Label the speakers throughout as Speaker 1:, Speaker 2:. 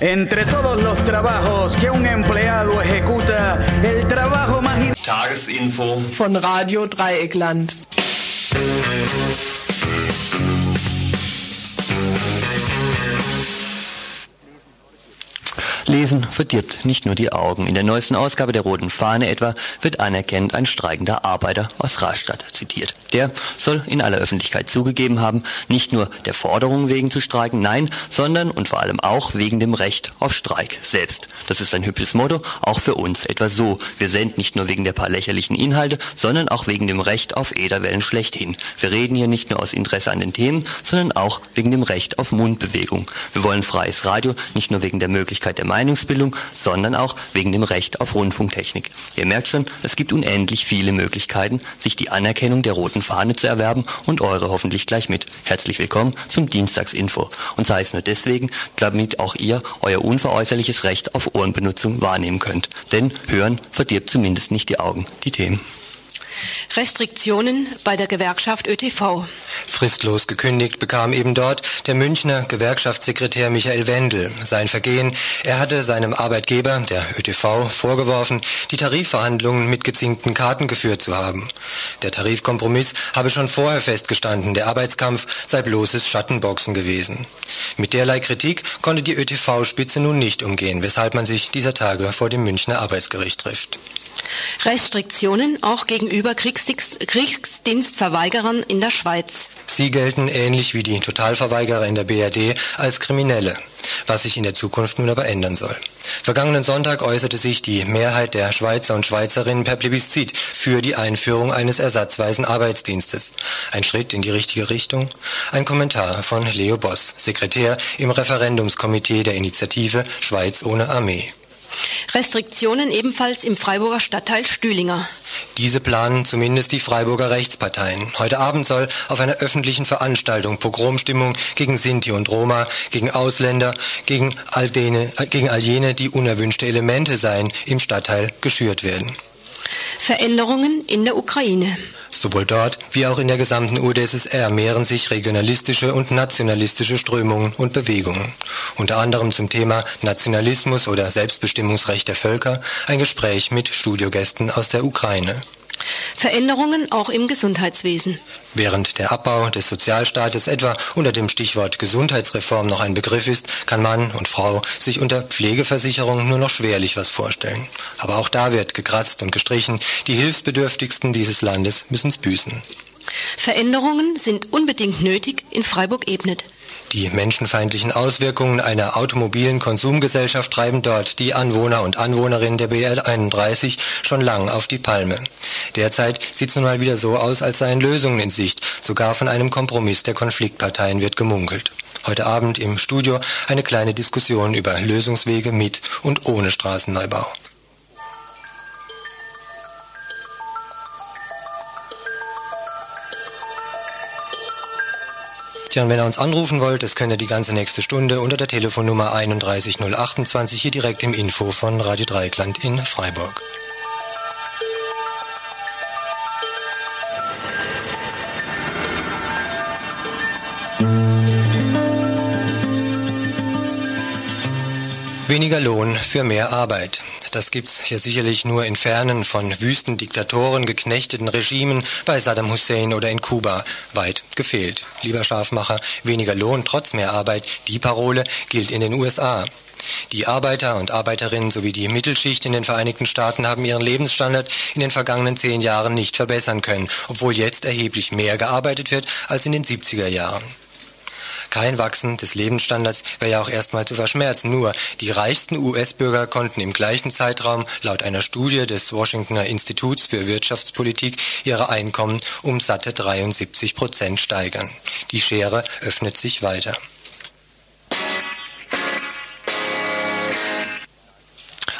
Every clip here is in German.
Speaker 1: Entre todos los trabajos que un empleado ejecuta, el trabajo más...
Speaker 2: Tagesinfo
Speaker 3: von Radio Dreieckland.
Speaker 4: Lesen verdirbt nicht nur die Augen. In der neuesten Ausgabe der Roten Fahne etwa wird anerkennend ein streikender Arbeiter aus Rastatt zitiert. Der soll in aller Öffentlichkeit zugegeben haben, nicht nur der Forderung wegen zu streiken, nein, sondern und vor allem auch wegen dem Recht auf Streik selbst. Das ist ein hübsches Motto, auch für uns. Etwa so, wir senden nicht nur wegen der paar lächerlichen Inhalte, sondern auch wegen dem Recht auf Ederwellen schlechthin. Wir reden hier nicht nur aus Interesse an den Themen, sondern auch wegen dem Recht auf Mundbewegung. Wir wollen freies Radio, nicht nur wegen der Möglichkeit der Meinungsbildung, sondern auch wegen dem Recht auf Rundfunktechnik. Ihr merkt schon, es gibt unendlich viele Möglichkeiten, sich die Anerkennung der roten Fahne zu erwerben und eure hoffentlich gleich mit. Herzlich willkommen zum Dienstagsinfo. Und sei es nur deswegen, damit auch ihr euer unveräußerliches Recht auf Ohrenbenutzung wahrnehmen könnt. Denn Hören verdirbt zumindest nicht die Augen. Die Themen.
Speaker 5: Restriktionen bei der Gewerkschaft ÖTV.
Speaker 6: Fristlos gekündigt bekam eben dort der Münchner Gewerkschaftssekretär Michael Wendel sein Vergehen. Er hatte seinem Arbeitgeber, der ÖTV, vorgeworfen, die Tarifverhandlungen mit gezinkten Karten geführt zu haben. Der Tarifkompromiss habe schon vorher festgestanden, der Arbeitskampf sei bloßes Schattenboxen gewesen. Mit derlei Kritik konnte die ÖTV-Spitze nun nicht umgehen, weshalb man sich dieser Tage vor dem Münchner Arbeitsgericht trifft.
Speaker 5: Restriktionen auch gegenüber Kriegsdienstverweigerern in der Schweiz.
Speaker 6: Sie gelten ähnlich wie die Totalverweigerer in der BRD als Kriminelle, was sich in der Zukunft nun aber ändern soll. Vergangenen Sonntag äußerte sich die Mehrheit der Schweizer und Schweizerinnen per Plebiszit für die Einführung eines ersatzweisen Arbeitsdienstes. Ein Schritt in die richtige Richtung? Ein Kommentar von Leo Boss, Sekretär im Referendumskomitee der Initiative Schweiz ohne Armee.
Speaker 5: Restriktionen ebenfalls im Freiburger Stadtteil Stühlinger.
Speaker 6: Diese planen zumindest die Freiburger Rechtsparteien. Heute Abend soll auf einer öffentlichen Veranstaltung Pogromstimmung gegen Sinti und Roma, gegen Ausländer, gegen all, dene, äh, gegen all jene, die unerwünschte Elemente seien, im Stadtteil geschürt werden.
Speaker 5: Veränderungen in der Ukraine.
Speaker 6: Sowohl dort wie auch in der gesamten UdSSR mehren sich regionalistische und nationalistische Strömungen und Bewegungen. Unter anderem zum Thema Nationalismus oder Selbstbestimmungsrecht der Völker ein Gespräch mit Studiogästen aus der Ukraine.
Speaker 5: Veränderungen auch im Gesundheitswesen.
Speaker 6: Während der Abbau des Sozialstaates etwa unter dem Stichwort Gesundheitsreform noch ein Begriff ist, kann Mann und Frau sich unter Pflegeversicherung nur noch schwerlich was vorstellen. Aber auch da wird gekratzt und gestrichen. Die Hilfsbedürftigsten dieses Landes müssen's büßen.
Speaker 5: Veränderungen sind unbedingt nötig in Freiburg-Ebnet.
Speaker 6: Die menschenfeindlichen Auswirkungen einer automobilen Konsumgesellschaft treiben dort die Anwohner und Anwohnerinnen der BL 31 schon lang auf die Palme. Derzeit sieht es nun mal wieder so aus, als seien Lösungen in Sicht. Sogar von einem Kompromiss der Konfliktparteien wird gemunkelt. Heute Abend im Studio eine kleine Diskussion über Lösungswege mit und ohne Straßenneubau. Tja, und wenn ihr uns anrufen wollt, das könnt ihr die ganze nächste Stunde unter der Telefonnummer 31028 hier direkt im Info von Radio Dreieckland in Freiburg. Weniger Lohn für mehr Arbeit. Das gibt's hier sicherlich nur in fernen, von wüsten Diktatoren geknechteten Regimen bei Saddam Hussein oder in Kuba weit gefehlt. Lieber Scharfmacher, weniger Lohn trotz mehr Arbeit, die Parole gilt in den USA. Die Arbeiter und Arbeiterinnen sowie die Mittelschicht in den Vereinigten Staaten haben ihren Lebensstandard in den vergangenen zehn Jahren nicht verbessern können, obwohl jetzt erheblich mehr gearbeitet wird als in den 70er Jahren. Kein Wachsen des Lebensstandards wäre ja auch erstmal zu verschmerzen. Nur die reichsten US-Bürger konnten im gleichen Zeitraum laut einer Studie des Washingtoner Instituts für Wirtschaftspolitik ihre Einkommen um satte 73 Prozent steigern. Die Schere öffnet sich weiter.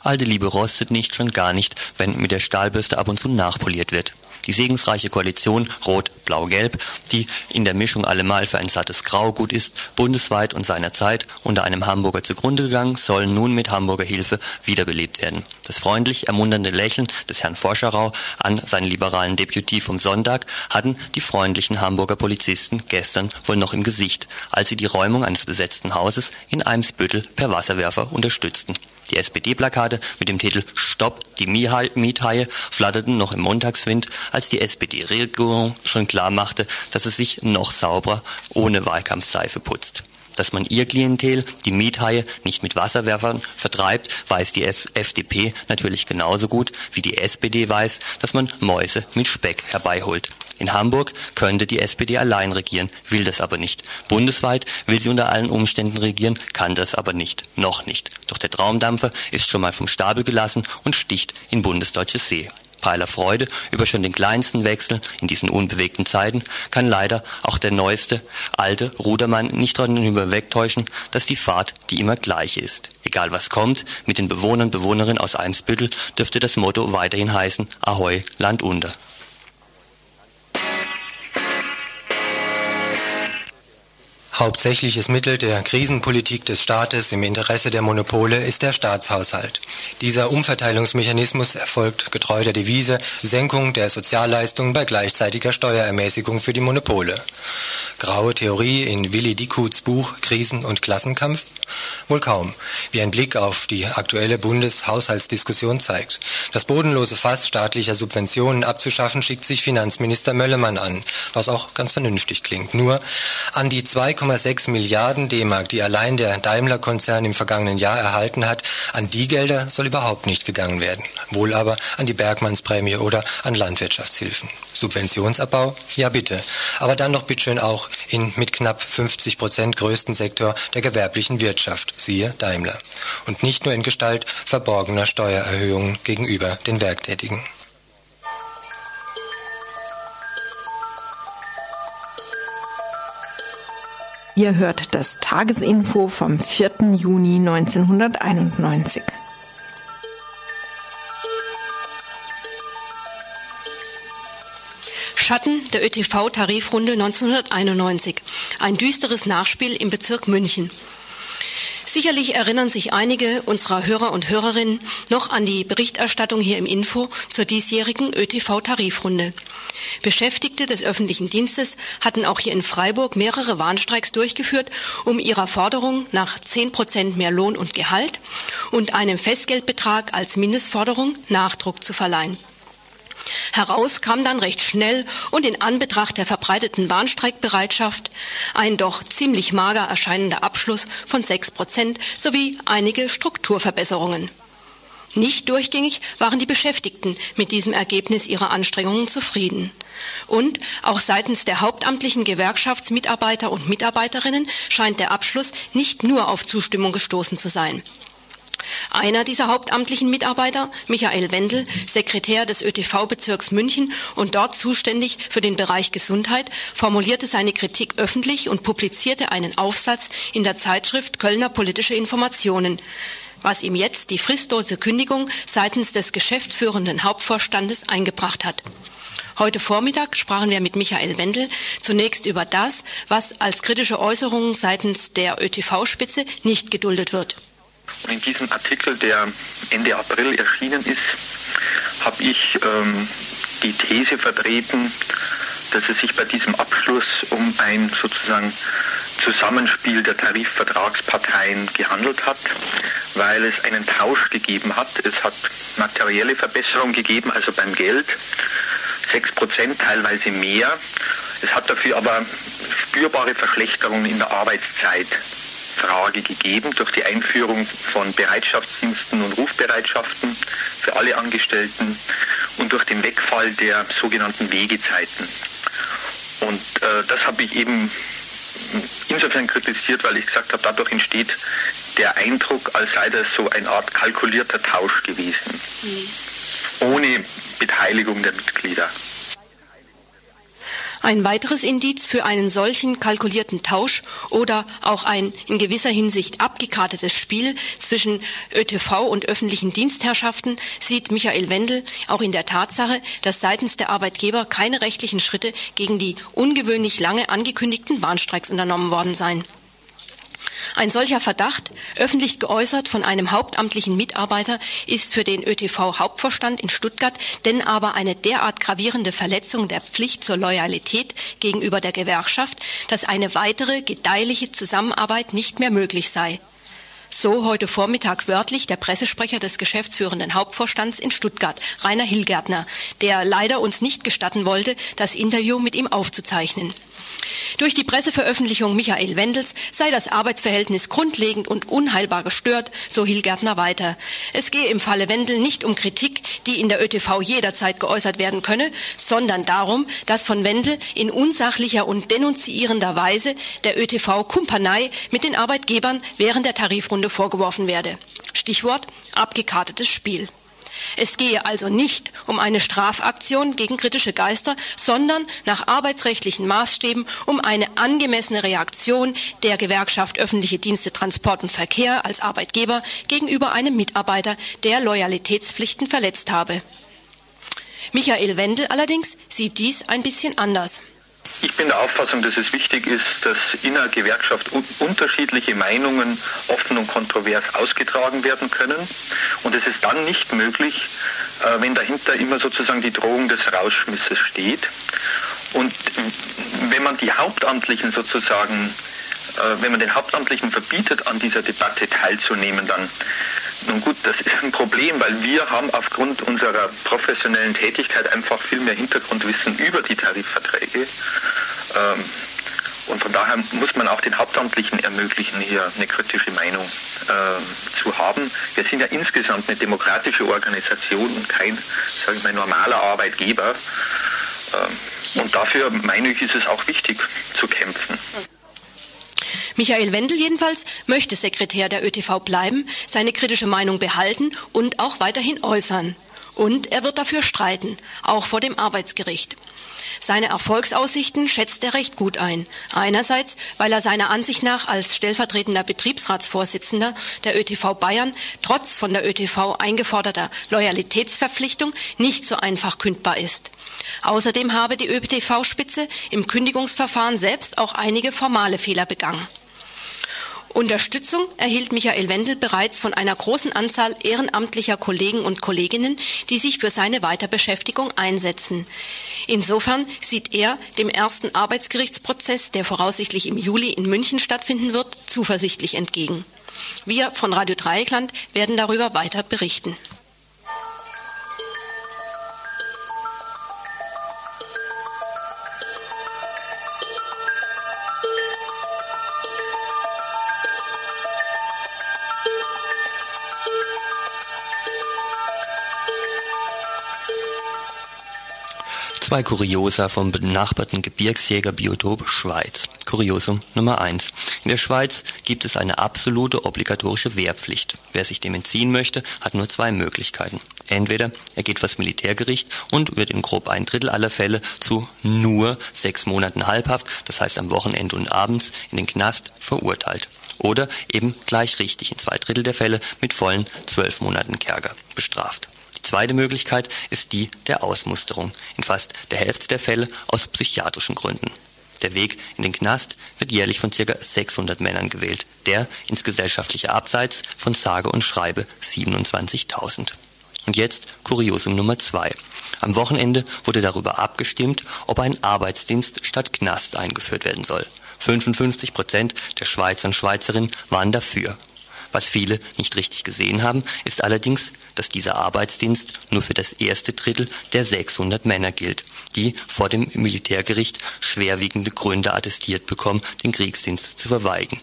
Speaker 4: Alte Liebe rostet nicht, schon gar nicht, wenn mit der Stahlbürste ab und zu nachpoliert wird. Die segensreiche Koalition Rot-Blau-Gelb, die in der Mischung allemal für ein sattes Grau gut ist, bundesweit und seinerzeit unter einem Hamburger zugrunde gegangen, soll nun mit Hamburger Hilfe wiederbelebt werden. Das freundlich ermunternde Lächeln des Herrn Forscherau an seinen liberalen Deputy vom Sonntag hatten die freundlichen Hamburger Polizisten gestern wohl noch im Gesicht, als sie die Räumung eines besetzten Hauses in Eimsbüttel per Wasserwerfer unterstützten. Die SPD-Plakate mit dem Titel Stopp die Miethaie flatterten noch im Montagswind, als die SPD-Regierung schon klar machte, dass es sich noch sauberer ohne Wahlkampfseife putzt. Dass man ihr Klientel, die Miethaie, nicht mit Wasserwerfern vertreibt, weiß die FDP natürlich genauso gut, wie die SPD weiß, dass man Mäuse mit Speck herbeiholt. In Hamburg könnte die SPD allein regieren, will das aber nicht. Bundesweit will sie unter allen Umständen regieren, kann das aber nicht. Noch nicht. Doch der Traumdampfer ist schon mal vom Stapel gelassen und sticht in bundesdeutsche See. Peiler Freude über schon den kleinsten Wechsel in diesen unbewegten Zeiten kann leider auch der neueste, alte Rudermann nicht darüber wegtäuschen, dass die Fahrt die immer gleiche ist. Egal was kommt, mit den Bewohnern und Bewohnerinnen aus Eimsbüttel dürfte das Motto weiterhin heißen Ahoi, Land unter.
Speaker 6: Hauptsächliches Mittel der Krisenpolitik des Staates im Interesse der Monopole ist der Staatshaushalt. Dieser Umverteilungsmechanismus erfolgt getreu der Devise Senkung der Sozialleistungen bei gleichzeitiger Steuerermäßigung für die Monopole. Graue Theorie in Willi Dickuts Buch Krisen und Klassenkampf? Wohl kaum, wie ein Blick auf die aktuelle Bundeshaushaltsdiskussion zeigt. Das bodenlose Fass staatlicher Subventionen abzuschaffen, schickt sich Finanzminister Möllemann an, was auch ganz vernünftig klingt. Nur an die 2,6 Milliarden D-Mark, die allein der Daimler-Konzern im vergangenen Jahr erhalten hat, an die Gelder soll überhaupt nicht gegangen werden. Wohl aber an die Bergmannsprämie oder an Landwirtschaftshilfen. Subventionsabbau? Ja bitte. Aber dann doch bitteschön auch in mit knapp 50 Prozent größten Sektor der gewerblichen. Wirtschaft, siehe Daimler, und nicht nur in Gestalt verborgener Steuererhöhungen gegenüber den Werktätigen.
Speaker 2: Ihr hört das Tagesinfo vom 4. Juni 1991.
Speaker 5: Schatten der ÖTV-Tarifrunde 1991. Ein düsteres Nachspiel im Bezirk München. Sicherlich erinnern sich einige unserer Hörer und Hörerinnen noch an die Berichterstattung hier im Info zur diesjährigen ÖTV-Tarifrunde. Beschäftigte des öffentlichen Dienstes hatten auch hier in Freiburg mehrere Warnstreiks durchgeführt, um ihrer Forderung nach zehn Prozent mehr Lohn und Gehalt und einem Festgeldbetrag als Mindestforderung Nachdruck zu verleihen. Heraus kam dann recht schnell und in Anbetracht der verbreiteten Bahnstreikbereitschaft ein doch ziemlich mager erscheinender Abschluss von sechs Prozent sowie einige Strukturverbesserungen. Nicht durchgängig waren die Beschäftigten mit diesem Ergebnis ihrer Anstrengungen zufrieden. Und auch seitens der hauptamtlichen Gewerkschaftsmitarbeiter und Mitarbeiterinnen scheint der Abschluss nicht nur auf Zustimmung gestoßen zu sein. Einer dieser hauptamtlichen Mitarbeiter, Michael Wendel, Sekretär des ÖTV-Bezirks München und dort zuständig für den Bereich Gesundheit, formulierte seine Kritik öffentlich und publizierte einen Aufsatz in der Zeitschrift Kölner Politische Informationen was ihm jetzt die fristlose Kündigung seitens des geschäftsführenden Hauptvorstandes eingebracht hat. Heute Vormittag sprachen wir mit Michael Wendel zunächst über das, was als kritische Äußerungen seitens der ÖTV-Spitze nicht geduldet wird.
Speaker 7: In diesem Artikel, der Ende April erschienen ist, habe ich ähm, die These vertreten, dass es sich bei diesem Abschluss um ein sozusagen Zusammenspiel der Tarifvertragsparteien gehandelt hat, weil es einen Tausch gegeben hat. Es hat materielle Verbesserungen gegeben, also beim Geld, 6 Prozent, teilweise mehr. Es hat dafür aber spürbare Verschlechterungen in der Arbeitszeit Frage gegeben durch die Einführung von Bereitschaftsdiensten und Rufbereitschaften für alle Angestellten und durch den Wegfall der sogenannten Wegezeiten. Und äh, das habe ich eben insofern kritisiert, weil ich gesagt habe, dadurch entsteht der Eindruck, als sei das so eine Art kalkulierter Tausch gewesen, mhm. ohne Beteiligung der Mitglieder.
Speaker 5: Ein weiteres Indiz für einen solchen kalkulierten Tausch oder auch ein in gewisser Hinsicht abgekartetes Spiel zwischen ÖTV und öffentlichen Dienstherrschaften sieht Michael Wendel auch in der Tatsache, dass seitens der Arbeitgeber keine rechtlichen Schritte gegen die ungewöhnlich lange angekündigten Warnstreiks unternommen worden seien. Ein solcher Verdacht, öffentlich geäußert von einem hauptamtlichen Mitarbeiter, ist für den ÖTV-Hauptvorstand in Stuttgart denn aber eine derart gravierende Verletzung der Pflicht zur Loyalität gegenüber der Gewerkschaft, dass eine weitere gedeihliche Zusammenarbeit nicht mehr möglich sei. So heute Vormittag wörtlich der Pressesprecher des geschäftsführenden Hauptvorstands in Stuttgart, Rainer Hillgärtner, der leider uns nicht gestatten wollte, das Interview mit ihm aufzuzeichnen. Durch die Presseveröffentlichung Michael Wendels sei das Arbeitsverhältnis grundlegend und unheilbar gestört, so Hilgärtner weiter. Es gehe im Falle Wendel nicht um Kritik, die in der ÖTV jederzeit geäußert werden könne, sondern darum, dass von Wendel in unsachlicher und denunzierender Weise der ÖTV Kumpanei mit den Arbeitgebern während der Tarifrunde vorgeworfen werde. Stichwort abgekartetes Spiel. Es gehe also nicht um eine Strafaktion gegen kritische Geister, sondern nach arbeitsrechtlichen Maßstäben um eine angemessene Reaktion der Gewerkschaft öffentliche Dienste Transport und Verkehr als Arbeitgeber gegenüber einem Mitarbeiter, der Loyalitätspflichten verletzt habe. Michael Wendel allerdings sieht dies ein bisschen anders.
Speaker 7: Ich bin der Auffassung, dass es wichtig ist, dass in einer Gewerkschaft unterschiedliche Meinungen offen und kontrovers ausgetragen werden können. Und es ist dann nicht möglich, äh, wenn dahinter immer sozusagen die Drohung des Rausschmisses steht. Und wenn man die Hauptamtlichen sozusagen, äh, wenn man den Hauptamtlichen verbietet, an dieser Debatte teilzunehmen, dann nun gut, das ist ein Problem, weil wir haben aufgrund unserer professionellen Tätigkeit einfach viel mehr Hintergrundwissen über die Tarifverträge. Ähm, und von daher muss man auch den Hauptamtlichen ermöglichen, hier eine kritische Meinung äh, zu haben. Wir sind ja insgesamt eine demokratische Organisation und kein, sage ich mal, normaler Arbeitgeber. Ähm, und dafür, meine ich, ist es auch wichtig zu kämpfen.
Speaker 5: Michael Wendel jedenfalls möchte Sekretär der ÖTV bleiben, seine kritische Meinung behalten und auch weiterhin äußern. Und er wird dafür streiten, auch vor dem Arbeitsgericht. Seine Erfolgsaussichten schätzt er recht gut ein. Einerseits, weil er seiner Ansicht nach als stellvertretender Betriebsratsvorsitzender der ÖTV Bayern trotz von der ÖTV eingeforderter Loyalitätsverpflichtung nicht so einfach kündbar ist. Außerdem habe die ÖTV-Spitze im Kündigungsverfahren selbst auch einige formale Fehler begangen. Unterstützung erhielt Michael Wendel bereits von einer großen Anzahl ehrenamtlicher Kollegen und Kolleginnen, die sich für seine Weiterbeschäftigung einsetzen. Insofern sieht er dem ersten Arbeitsgerichtsprozess, der voraussichtlich im Juli in München stattfinden wird, zuversichtlich entgegen. Wir von Radio Dreieckland werden darüber weiter berichten.
Speaker 4: Zwei Kuriosa vom benachbarten Gebirgsjägerbiotop Schweiz. Kuriosum Nummer eins: In der Schweiz gibt es eine absolute obligatorische Wehrpflicht. Wer sich dem entziehen möchte, hat nur zwei Möglichkeiten. Entweder er geht vors Militärgericht und wird in grob ein Drittel aller Fälle zu nur sechs Monaten Halbhaft, das heißt am Wochenende und abends, in den Knast verurteilt. Oder eben gleich richtig in zwei Drittel der Fälle mit vollen zwölf Monaten Kerker bestraft. Zweite Möglichkeit ist die der Ausmusterung, in fast der Hälfte der Fälle aus psychiatrischen Gründen. Der Weg in den Knast wird jährlich von ca. 600 Männern gewählt, der ins gesellschaftliche Abseits von sage und schreibe 27.000. Und jetzt Kuriosum Nummer zwei. Am Wochenende wurde darüber abgestimmt, ob ein Arbeitsdienst statt Knast eingeführt werden soll. 55 Prozent der Schweizer und Schweizerinnen waren dafür. Was viele nicht richtig gesehen haben, ist allerdings, dass dieser Arbeitsdienst nur für das erste Drittel der 600 Männer gilt, die vor dem Militärgericht schwerwiegende Gründe attestiert bekommen, den Kriegsdienst zu verweigern.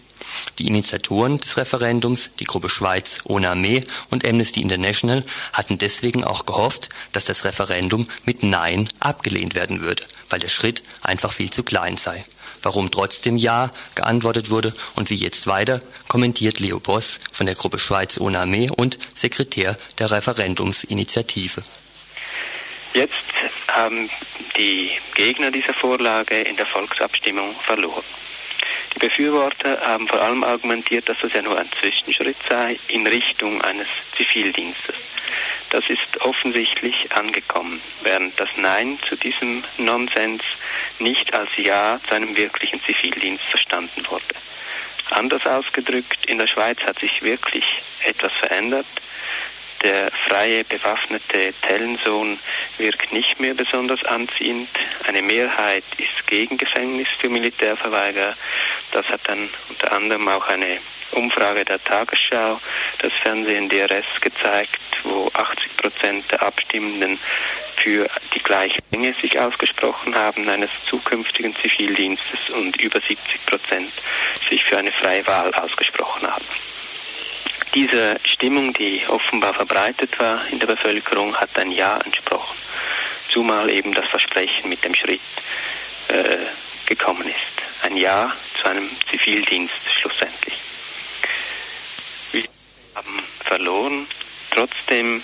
Speaker 4: Die Initiatoren des Referendums, die Gruppe Schweiz ohne Armee und Amnesty International, hatten deswegen auch gehofft, dass das Referendum mit Nein abgelehnt werden würde, weil der Schritt einfach viel zu klein sei. Warum trotzdem Ja geantwortet wurde und wie jetzt weiter, kommentiert Leo Boss von der Gruppe Schweiz ohne Armee und Sekretär der Referendumsinitiative.
Speaker 8: Jetzt haben die Gegner dieser Vorlage in der Volksabstimmung verloren. Die Befürworter haben vor allem argumentiert, dass das ja nur ein Zwischenschritt sei in Richtung eines Zivildienstes. Das ist offensichtlich angekommen, während das Nein zu diesem Nonsens nicht als Ja zu einem wirklichen Zivildienst verstanden wurde. Anders ausgedrückt, in der Schweiz hat sich wirklich etwas verändert. Der freie bewaffnete Tellensohn wirkt nicht mehr besonders anziehend. Eine Mehrheit ist gegen Gefängnis für Militärverweigerer. Das hat dann unter anderem auch eine Umfrage der Tagesschau, das Fernsehen DRS gezeigt, wo 80 Prozent der Abstimmenden für die gleiche Menge sich ausgesprochen haben eines zukünftigen Zivildienstes und über 70 Prozent sich für eine freie Wahl ausgesprochen haben. Diese Stimmung, die offenbar verbreitet war in der Bevölkerung, hat ein Ja entsprochen, zumal eben das Versprechen mit dem Schritt äh, gekommen ist. Ein Ja zu einem Zivildienst schlussendlich. Haben verloren. Trotzdem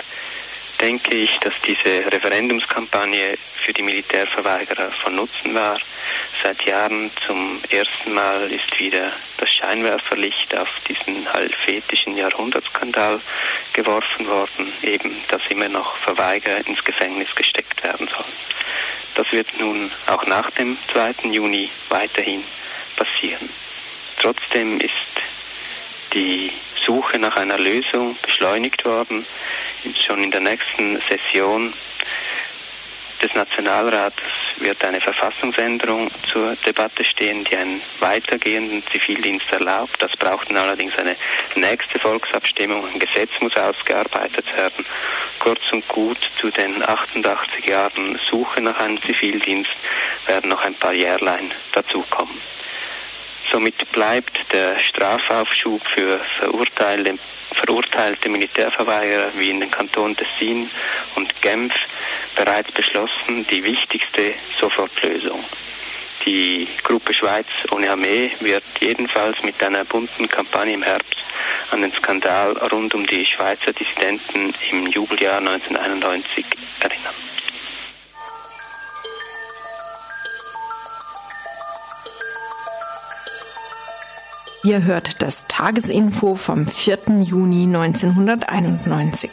Speaker 8: denke ich, dass diese Referendumskampagne für die Militärverweigerer von Nutzen war. Seit Jahren zum ersten Mal ist wieder das Scheinwerferlicht auf diesen halbfetischen Jahrhundertskandal geworfen worden, eben dass immer noch Verweigerer ins Gefängnis gesteckt werden sollen. Das wird nun auch nach dem 2. Juni weiterhin passieren. Trotzdem ist die Suche nach einer Lösung beschleunigt worden. Schon in der nächsten Session des Nationalrates wird eine Verfassungsänderung zur Debatte stehen, die einen weitergehenden Zivildienst erlaubt. Das braucht dann allerdings eine nächste Volksabstimmung. Ein Gesetz muss ausgearbeitet werden. Kurz und gut zu den 88 Jahren Suche nach einem Zivildienst werden noch ein paar Jährlein dazukommen. Somit bleibt der Strafaufschub für verurteilte, verurteilte Militärverweigerer wie in den Kantonen Tessin und Genf bereits beschlossen die wichtigste Sofortlösung. Die Gruppe Schweiz ohne Armee wird jedenfalls mit einer bunten Kampagne im Herbst an den Skandal rund um die Schweizer Dissidenten im Jubeljahr 1991 erinnern.
Speaker 2: Ihr hört das Tagesinfo vom 4. Juni 1991.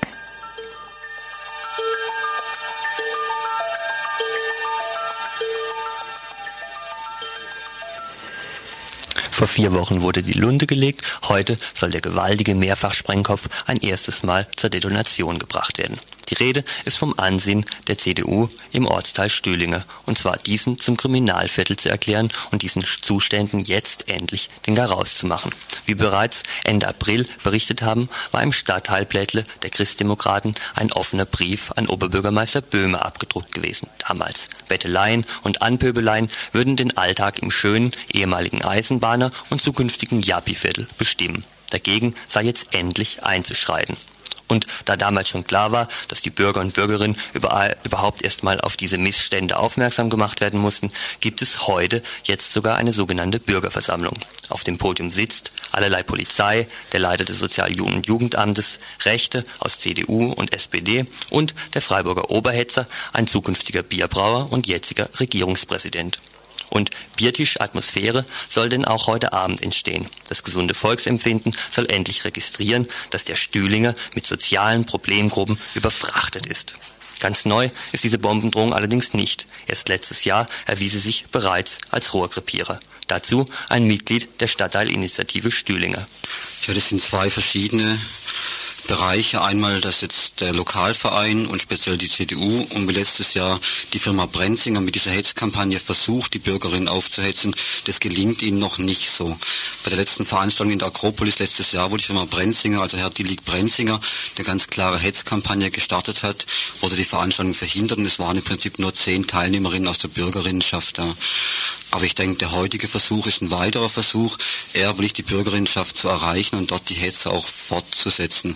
Speaker 4: Vor vier Wochen wurde die Lunte gelegt, heute soll der gewaltige Mehrfachsprengkopf ein erstes Mal zur Detonation gebracht werden. Die Rede ist vom Ansehen der CDU im Ortsteil Stühlinge, und zwar diesen zum Kriminalviertel zu erklären und diesen Zuständen jetzt endlich den Garaus zu machen. Wie bereits Ende April berichtet haben, war im Stadtteilblättle der Christdemokraten ein offener Brief an Oberbürgermeister Böhme abgedruckt gewesen. Damals Betteleien und Anpöbeleien würden den Alltag im schönen ehemaligen Eisenbahner und zukünftigen Jappi-Viertel bestimmen. Dagegen sei jetzt endlich einzuschreiten. Und da damals schon klar war, dass die Bürger und Bürgerinnen überhaupt erstmal auf diese Missstände aufmerksam gemacht werden mussten, gibt es heute jetzt sogar eine sogenannte Bürgerversammlung. Auf dem Podium sitzt allerlei Polizei, der Leiter des Sozial- und Jugendamtes, Rechte aus CDU und SPD und der Freiburger Oberhetzer, ein zukünftiger Bierbrauer und jetziger Regierungspräsident. Und Biertisch-Atmosphäre soll denn auch heute Abend entstehen. Das gesunde Volksempfinden soll endlich registrieren, dass der Stühlinger mit sozialen Problemgruppen überfrachtet ist. Ganz neu ist diese Bombendrohung allerdings nicht. Erst letztes Jahr erwies sie sich bereits als Rohrkrepierer. Dazu ein Mitglied der Stadtteilinitiative Stühlinger.
Speaker 9: Ja, das sind zwei verschiedene Bereiche. Einmal, dass jetzt der Lokalverein und speziell die CDU und wie letztes Jahr die Firma Brenzinger mit dieser Hetzkampagne versucht, die Bürgerinnen aufzuhetzen. Das gelingt ihnen noch nicht so. Bei der letzten Veranstaltung in der Akropolis letztes Jahr, wo die Firma Brenzinger, also Herr Dillig Brenzinger, eine ganz klare Hetzkampagne gestartet hat, wurde die Veranstaltung verhindert und es waren im Prinzip nur zehn Teilnehmerinnen aus der Bürgerinnenschaft da. Aber ich denke, der heutige Versuch ist ein weiterer Versuch, erblich die Bürgerinnenschaft zu erreichen und dort die Hetze auch fortzusetzen.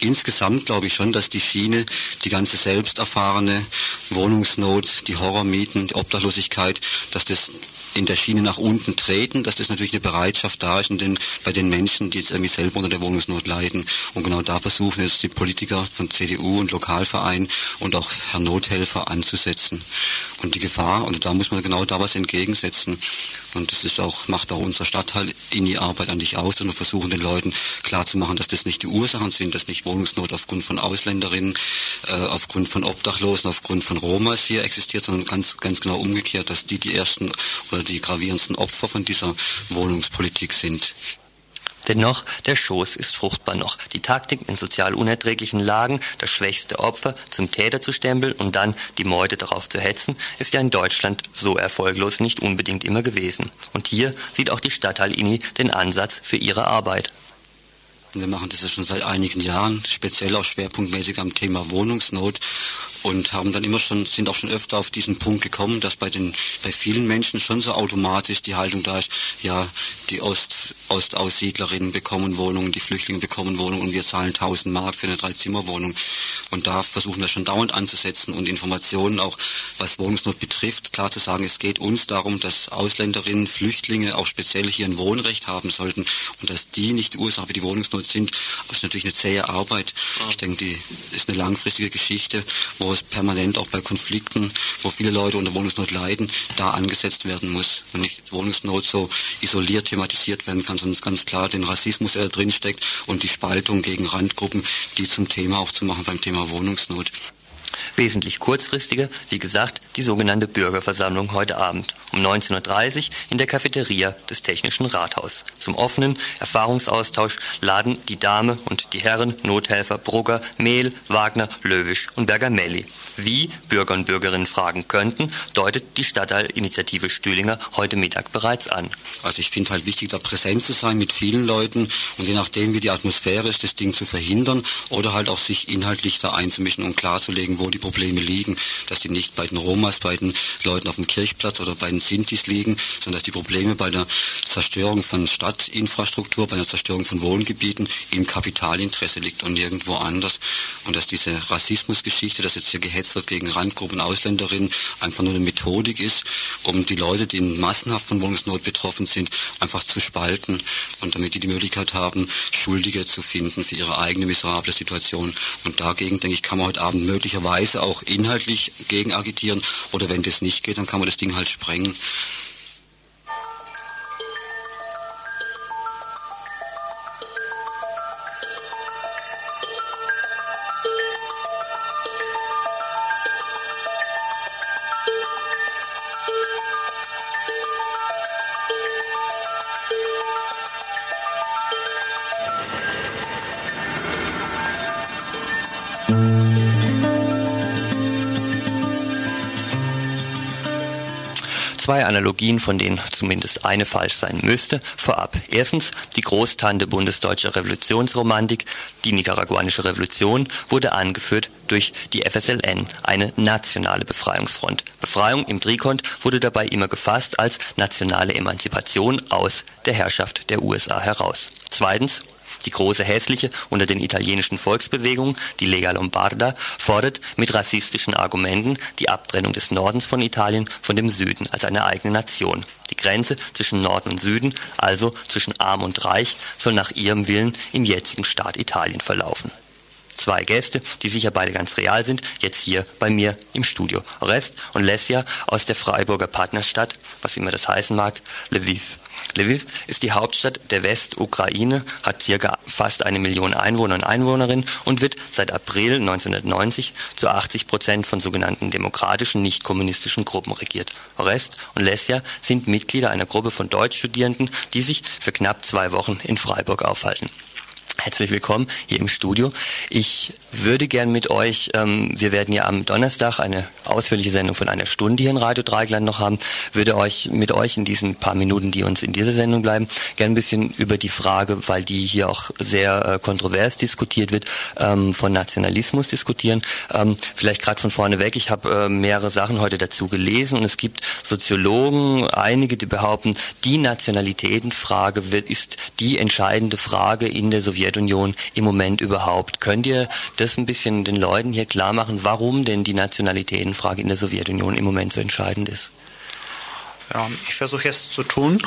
Speaker 9: Insgesamt glaube ich schon, dass die Schiene, die ganze selbst erfahrene Wohnungsnot, die Horrormieten, die Obdachlosigkeit, dass das in der Schiene nach unten treten, dass das natürlich eine Bereitschaft da ist den, bei den Menschen, die jetzt irgendwie selber unter der Wohnungsnot leiden. Und genau da versuchen jetzt die Politiker von CDU und Lokalverein und auch Herr Nothelfer anzusetzen. Und die Gefahr, und da muss man genau da was entgegensetzen. Und das ist auch, macht auch unser Stadtteil in die Arbeit an dich aus und wir versuchen den Leuten klarzumachen, dass das nicht die Ursachen sind, dass nicht Wohnungsnot aufgrund von Ausländerinnen, äh, aufgrund von Obdachlosen, aufgrund von Romas hier existiert, sondern ganz, ganz genau umgekehrt, dass die die ersten oder die gravierendsten Opfer von dieser Wohnungspolitik sind.
Speaker 4: Dennoch, der Schoß ist fruchtbar noch. Die Taktik, in sozial unerträglichen Lagen das schwächste Opfer zum Täter zu stempeln und dann die Meute darauf zu hetzen, ist ja in Deutschland so erfolglos nicht unbedingt immer gewesen. Und hier sieht auch die Stadtteil-INI den Ansatz für ihre Arbeit.
Speaker 9: Wir machen das ja schon seit einigen Jahren, speziell auch schwerpunktmäßig am Thema Wohnungsnot und haben dann immer schon, sind auch schon öfter auf diesen Punkt gekommen, dass bei den, bei vielen Menschen schon so automatisch die Haltung da ist, ja, die Ost, Ostaussiedlerinnen bekommen Wohnungen, die Flüchtlinge bekommen Wohnungen und wir zahlen 1000 Mark für eine Dreizimmerwohnung. Und da versuchen wir schon dauernd anzusetzen und Informationen auch, was Wohnungsnot betrifft, klar zu sagen, es geht uns darum, dass Ausländerinnen, Flüchtlinge auch speziell hier ein Wohnrecht haben sollten und dass die nicht die Ursache für die Wohnungsnot sind. Aber es ist natürlich eine zähe Arbeit. Ich denke, die ist eine langfristige Geschichte, wo es permanent auch bei Konflikten, wo viele Leute unter Wohnungsnot leiden, da angesetzt werden muss und nicht Wohnungsnot so isoliert thematisiert werden kann, sondern ganz klar den Rassismus, der da drin steckt und die Spaltung gegen Randgruppen, die zum Thema auch zu machen beim Thema Wohnungsnot.
Speaker 4: Wesentlich kurzfristiger, wie gesagt, die sogenannte Bürgerversammlung heute Abend um 19.30 Uhr in der Cafeteria des Technischen Rathaus. Zum offenen Erfahrungsaustausch laden die Dame und die Herren Nothelfer Brugger, Mehl, Wagner, Löwisch und Bergamelli. Wie Bürger und Bürgerinnen fragen könnten, deutet die Stadtteilinitiative Stühlinger heute Mittag bereits an.
Speaker 9: Also ich finde halt wichtig, da präsent zu sein mit vielen Leuten und je nachdem, wie die Atmosphäre ist, das Ding zu verhindern oder halt auch sich inhaltlich da einzumischen und klarzulegen, wo die Probleme liegen, dass die nicht bei den Romas, bei den Leuten auf dem Kirchplatz oder bei den Sintis liegen, sondern dass die Probleme bei der Zerstörung von Stadtinfrastruktur, bei der Zerstörung von Wohngebieten im Kapitalinteresse liegt und nirgendwo anders. Und dass diese Rassismusgeschichte, dass jetzt hier gehetzt wird gegen Randgruppen Ausländerinnen, einfach nur eine Methodik ist, um die Leute, die massenhaft von Wohnungsnot betroffen sind, einfach zu spalten und damit die die Möglichkeit haben, Schuldige zu finden für ihre eigene miserable Situation. Und dagegen, denke ich, kann man heute Abend möglicherweise auch inhaltlich gegen agitieren oder wenn das nicht geht, dann kann man das Ding halt sprengen.
Speaker 4: Zwei Analogien, von denen zumindest eine falsch sein müsste, vorab. Erstens, die Großtante bundesdeutscher Revolutionsromantik, die nicaraguanische Revolution, wurde angeführt durch die FSLN, eine nationale Befreiungsfront. Befreiung im Trikont wurde dabei immer gefasst als nationale Emanzipation aus der Herrschaft der USA heraus. Zweitens, die große Hässliche unter den italienischen Volksbewegungen, die Lega Lombarda, fordert mit rassistischen Argumenten die Abtrennung des Nordens von Italien von dem Süden als eine eigene Nation. Die Grenze zwischen Norden und Süden, also zwischen Arm und Reich, soll nach ihrem Willen im jetzigen Staat Italien verlaufen zwei Gäste, die sicher beide ganz real sind, jetzt hier bei mir im Studio. Rest und Lesja aus der Freiburger Partnerstadt, was immer das heißen mag, Lviv. Lviv ist die Hauptstadt der Westukraine, hat circa fast eine Million Einwohner und Einwohnerinnen und wird seit April 1990 zu 80 Prozent von sogenannten demokratischen, nicht kommunistischen Gruppen regiert. Orest und Lesja sind Mitglieder einer Gruppe von Deutschstudierenden, die sich für knapp zwei Wochen in Freiburg aufhalten. Herzlich willkommen hier im Studio. Ich würde gern mit euch, ähm, wir werden ja am Donnerstag eine ausführliche Sendung von einer Stunde hier in Radio Dreigland noch haben, würde euch mit euch in diesen paar Minuten, die uns in dieser Sendung bleiben, gern ein bisschen über die Frage, weil die hier auch sehr äh, kontrovers diskutiert wird, ähm, von Nationalismus diskutieren. Ähm, vielleicht gerade von vorne weg, ich habe äh, mehrere Sachen heute dazu gelesen und es gibt Soziologen, einige, die behaupten, die Nationalitätenfrage wird, ist die entscheidende Frage in der Sowjetunion Sowjetunion im Moment überhaupt? Könnt ihr das ein bisschen den Leuten hier klar machen, warum denn die Nationalitätenfrage in der Sowjetunion im Moment so entscheidend ist?
Speaker 10: Ja, ich versuche es zu tun.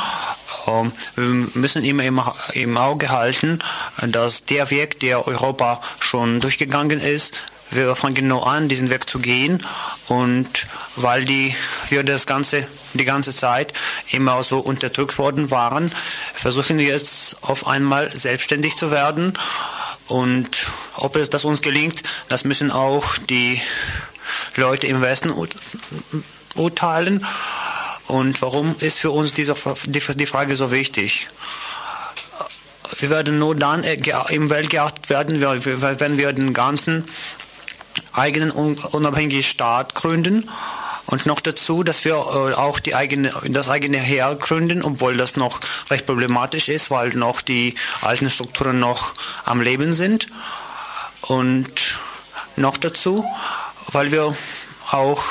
Speaker 10: Ähm, wir müssen immer im, im Auge halten, dass der Weg, der Europa schon durchgegangen ist, wir fangen genau an, diesen Weg zu gehen. Und weil die, wir das Ganze, die ganze Zeit immer so unterdrückt worden waren, versuchen wir jetzt auf einmal selbstständig zu werden. Und ob es das uns gelingt, das müssen auch die Leute im Westen urteilen. Und warum ist für uns diese, die Frage so wichtig? Wir werden nur dann äh, im Welt geachtet werden, wenn wir den ganzen eigenen unabhängigen Staat gründen. Und noch dazu, dass wir äh, auch die eigene, das eigene Heer gründen, obwohl das noch recht problematisch ist, weil noch die alten Strukturen noch am Leben sind. Und noch dazu, weil wir auch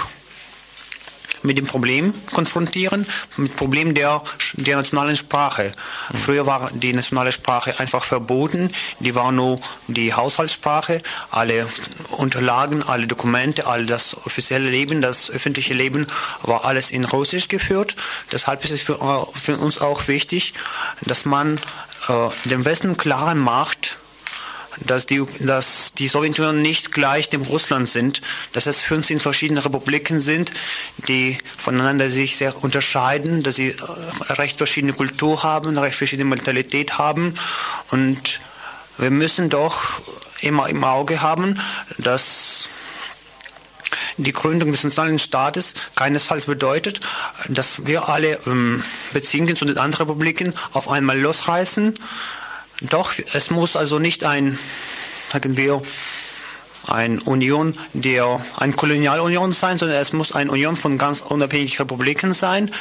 Speaker 10: mit dem Problem konfrontieren, mit dem Problem der, der nationalen Sprache. Mhm. Früher war die nationale Sprache einfach verboten, die war nur die Haushaltssprache. Alle Unterlagen, alle Dokumente, all das offizielle Leben, das öffentliche Leben war alles in Russisch geführt. Deshalb ist es für, für uns auch wichtig, dass man äh, dem Westen klar macht, dass die, dass die Sowjetunion nicht gleich dem Russland sind, dass es 15 verschiedene Republiken sind, die voneinander sich sehr unterscheiden, dass sie äh, recht verschiedene Kultur haben, recht verschiedene Mentalität haben. Und wir müssen doch immer im Auge haben, dass die Gründung des nationalen Staates keinesfalls bedeutet, dass wir alle ähm, Beziehungen zu den anderen Republiken auf einmal losreißen doch, es muss also nicht ein, sagen wir, eine Union der, eine Kolonialunion sein, sondern es muss eine Union von ganz unabhängigen Republiken sein,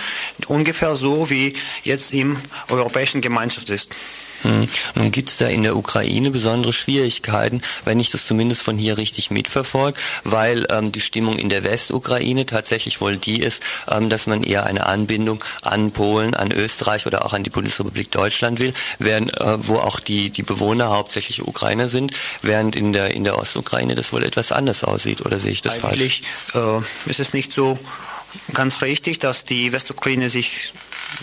Speaker 10: ungefähr so wie jetzt im Europäischen Gemeinschaft ist.
Speaker 4: Hm. Nun gibt es da in der Ukraine besondere Schwierigkeiten, wenn ich das zumindest von hier richtig mitverfolge, weil ähm, die Stimmung in der Westukraine tatsächlich wohl die ist, ähm, dass man eher eine Anbindung an Polen, an Österreich oder auch an die Bundesrepublik Deutschland will, während äh, wo auch die die Bewohner hauptsächlich Ukrainer sind, während in der in der Ostukraine das wohl etwas anders aussieht oder sehe ich das
Speaker 10: Eigentlich, falsch? Äh, ist es nicht so ganz richtig, dass die Westukraine sich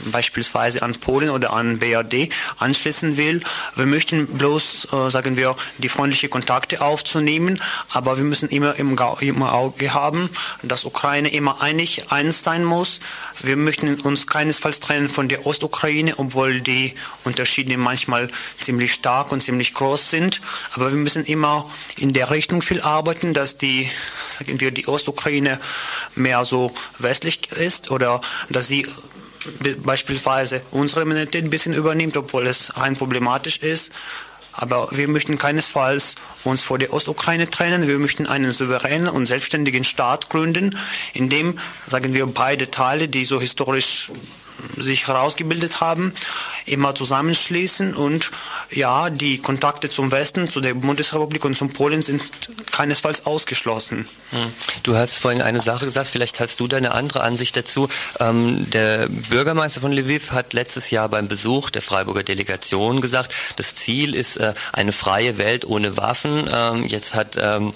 Speaker 10: beispielsweise an Polen oder an BRD anschließen will. Wir möchten bloß, äh, sagen wir, die freundlichen Kontakte aufzunehmen, aber wir müssen immer im, im Auge haben, dass Ukraine immer einig eins sein muss. Wir möchten uns keinesfalls trennen von der Ostukraine, obwohl die Unterschiede manchmal ziemlich stark und ziemlich groß sind. Aber wir müssen immer in der Richtung viel arbeiten, dass die, sagen wir, die Ostukraine mehr so westlich ist oder dass sie beispielsweise unsere Mentalität ein bisschen übernimmt, obwohl es rein problematisch ist. Aber wir möchten keinesfalls uns vor der Ostukraine trennen. Wir möchten einen souveränen und selbstständigen Staat gründen, in dem, sagen wir, beide Teile, die so historisch sich herausgebildet haben, immer zusammenschließen und ja, die Kontakte zum Westen, zu der Bundesrepublik und zum Polen sind keinesfalls ausgeschlossen.
Speaker 4: Hm. Du hast vorhin eine Sache gesagt, vielleicht hast du deine andere Ansicht dazu. Ähm, der Bürgermeister von Lviv hat letztes Jahr beim Besuch der Freiburger Delegation gesagt, das Ziel ist äh, eine freie Welt ohne Waffen. Ähm, jetzt hat ähm,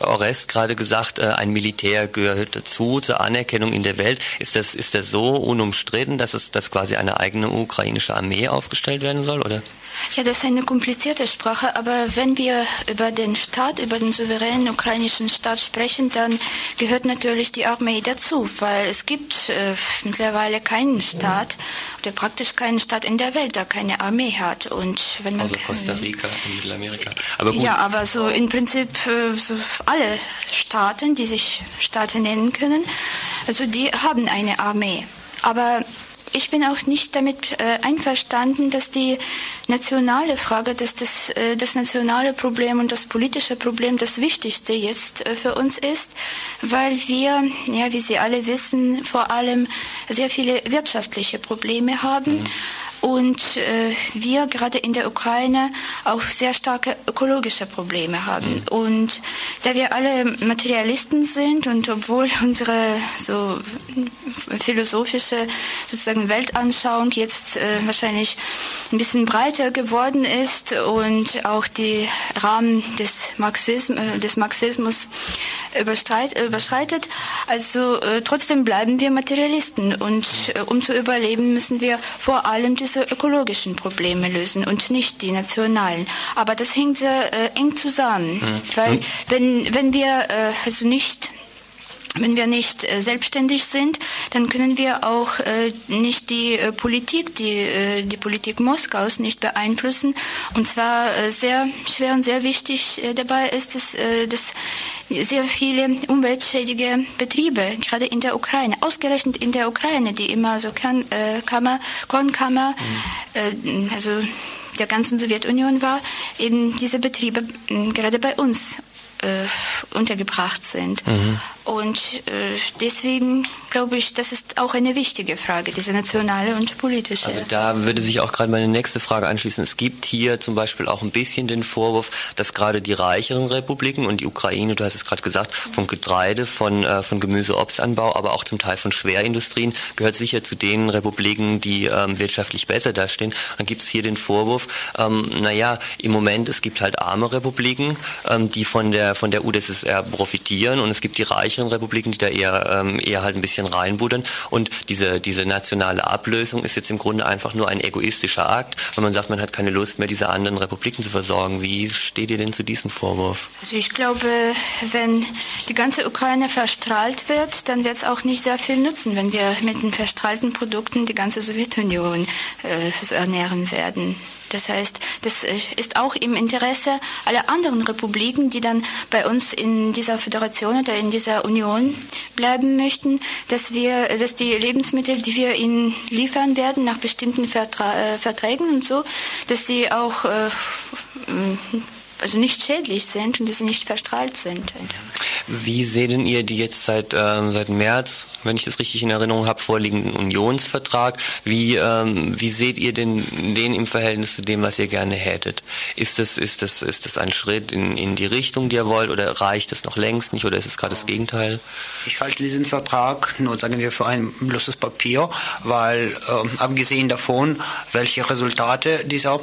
Speaker 4: Orest gerade gesagt, äh, ein Militär gehört dazu zur Anerkennung in der Welt. Ist das, ist das so unumstritten, dass es dass quasi eine eigene ukrainische Armee aufgestellt werden soll, oder?
Speaker 11: Ja, das ist eine komplizierte Sprache, aber wenn wir über den Staat, über den souveränen ukrainischen Staat sprechen, dann gehört natürlich die Armee dazu, weil es gibt äh, mittlerweile keinen Staat oder praktisch keinen Staat in der Welt, der keine Armee hat. Und wenn man
Speaker 4: also Costa Rica in Mittelamerika.
Speaker 11: Aber gut. Ja, aber so im Prinzip äh, so alle Staaten, die sich Staaten nennen können, also die haben eine Armee. Aber ich bin auch nicht damit äh, einverstanden, dass die nationale Frage, dass das, äh, das nationale Problem und das politische Problem das Wichtigste jetzt äh, für uns ist, weil wir, ja, wie Sie alle wissen, vor allem sehr viele wirtschaftliche Probleme haben. Mhm und äh, wir gerade in der Ukraine auch sehr starke ökologische Probleme haben. Mhm. Und da wir alle Materialisten sind und obwohl unsere so philosophische sozusagen Weltanschauung jetzt äh, wahrscheinlich ein bisschen breiter geworden ist und auch die Rahmen des, Marxism, äh, des Marxismus überschreitet. Also äh, trotzdem bleiben wir Materialisten und äh, um zu überleben müssen wir vor allem diese ökologischen Probleme lösen und nicht die nationalen. Aber das hängt sehr äh, eng zusammen, mhm. weil wenn wenn wir äh, also nicht wenn wir nicht äh, selbstständig sind, dann können wir auch äh, nicht die äh, Politik, die, äh, die Politik Moskaus nicht beeinflussen. Und zwar sehr schwer und sehr wichtig dabei ist es, dass sehr viele umweltschädige Betriebe, gerade in der Ukraine, ausgerechnet in der Ukraine, die immer so Kernkammer, Kornkammer, mhm. also der ganzen Sowjetunion war, eben diese Betriebe gerade bei uns äh, untergebracht sind. Mhm. Und äh, deswegen glaube ich, das ist auch eine wichtige Frage, diese nationale und politische.
Speaker 4: Also da würde sich auch gerade meine nächste Frage anschließen. Es gibt hier zum Beispiel auch ein bisschen den Vorwurf, dass gerade die reicheren Republiken und die Ukraine, du hast es gerade gesagt, von Getreide, von, äh, von Gemüse, Obstanbau, aber auch zum Teil von Schwerindustrien, gehört sicher zu den Republiken, die ähm, wirtschaftlich besser dastehen. Dann gibt es hier den Vorwurf, ähm, naja, im Moment, es gibt halt arme Republiken, ähm, die von der, von der UdSSR profitieren und es gibt die reicheren reicheren Republiken, die da eher, ähm, eher halt ein bisschen reinbuddern. Und diese, diese nationale Ablösung ist jetzt im Grunde einfach nur ein egoistischer Akt, weil man sagt, man hat keine Lust mehr, diese anderen Republiken zu versorgen. Wie steht ihr denn zu diesem Vorwurf?
Speaker 11: Also ich glaube, wenn die ganze Ukraine verstrahlt wird, dann wird es auch nicht sehr viel nutzen, wenn wir mit den verstrahlten Produkten die ganze Sowjetunion äh, ernähren werden. Das heißt, das ist auch im Interesse aller anderen Republiken, die dann bei uns in dieser Föderation oder in dieser Union bleiben möchten, dass wir, dass die Lebensmittel, die wir ihnen liefern werden, nach bestimmten Vertra äh, Verträgen und so, dass sie auch äh, also nicht schädlich sind und dass sie nicht verstrahlt sind.
Speaker 4: Wie sehen ihr die jetzt seit, ähm, seit März, wenn ich das richtig in Erinnerung habe, vorliegenden Unionsvertrag? Wie, ähm, wie seht ihr denn den im Verhältnis zu dem, was ihr gerne hättet? Ist das, ist das, ist das ein Schritt in, in die Richtung, die ihr wollt, oder reicht das noch längst nicht, oder ist es gerade das Gegenteil?
Speaker 10: Ich halte diesen Vertrag nur, sagen wir, für ein bloßes Papier, weil ähm, abgesehen davon, welche Resultate dieser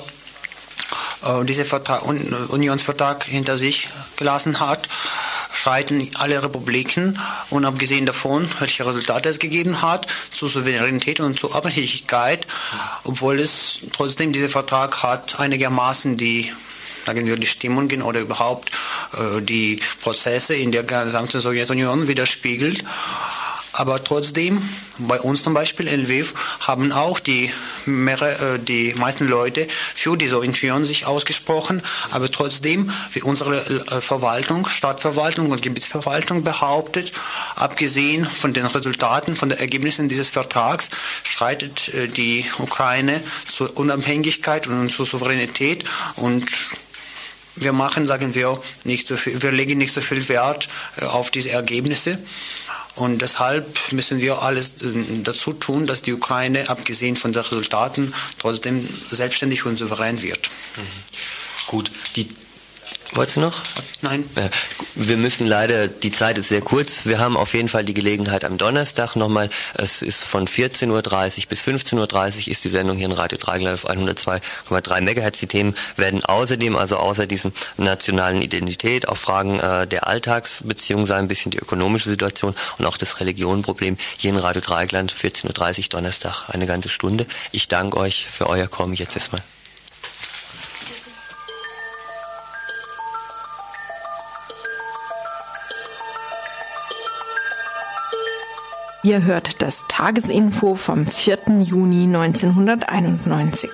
Speaker 10: äh, diese Vertrag, Unionsvertrag hinter sich gelassen hat, schreiten alle Republiken, unabgesehen davon, welche Resultate es gegeben hat, zur Souveränität und zur Abhängigkeit, obwohl es trotzdem dieser Vertrag hat einigermaßen die sagen wir, die Stimmungen oder überhaupt äh, die Prozesse in der gesamten Sowjetunion widerspiegelt. Aber trotzdem, bei uns zum Beispiel in Lviv, haben auch die, mehrere, äh, die meisten Leute für diese Union sich ausgesprochen. Aber trotzdem, wie unsere äh, Verwaltung, Stadtverwaltung und Gebietsverwaltung behauptet, abgesehen von den Resultaten, von den Ergebnissen dieses Vertrags, schreitet äh, die Ukraine zur Unabhängigkeit und zur Souveränität und wir machen, sagen wir, nicht so viel, wir legen nicht so viel Wert auf diese Ergebnisse. Und deshalb müssen wir alles äh, dazu tun, dass die Ukraine, abgesehen von den Resultaten, trotzdem selbstständig und souverän wird. Mhm.
Speaker 4: Gut, die Wolltest du noch?
Speaker 10: Nein.
Speaker 4: Wir müssen leider, die Zeit ist sehr kurz. Wir haben auf jeden Fall die Gelegenheit am Donnerstag nochmal. Es ist von 14.30 Uhr bis 15.30 Uhr ist die Sendung hier in Radio Dreigland auf 102,3 MHz. Die Themen werden außerdem, also außer diesem nationalen Identität, auch Fragen äh, der Alltagsbeziehung sein, ein bisschen die ökonomische Situation und auch das Religionenproblem hier in Radio Dreigland 14.30 Uhr Donnerstag, eine ganze Stunde. Ich danke euch für euer Kommen jetzt erstmal.
Speaker 2: Ihr hört das Tagesinfo vom 4. Juni 1991.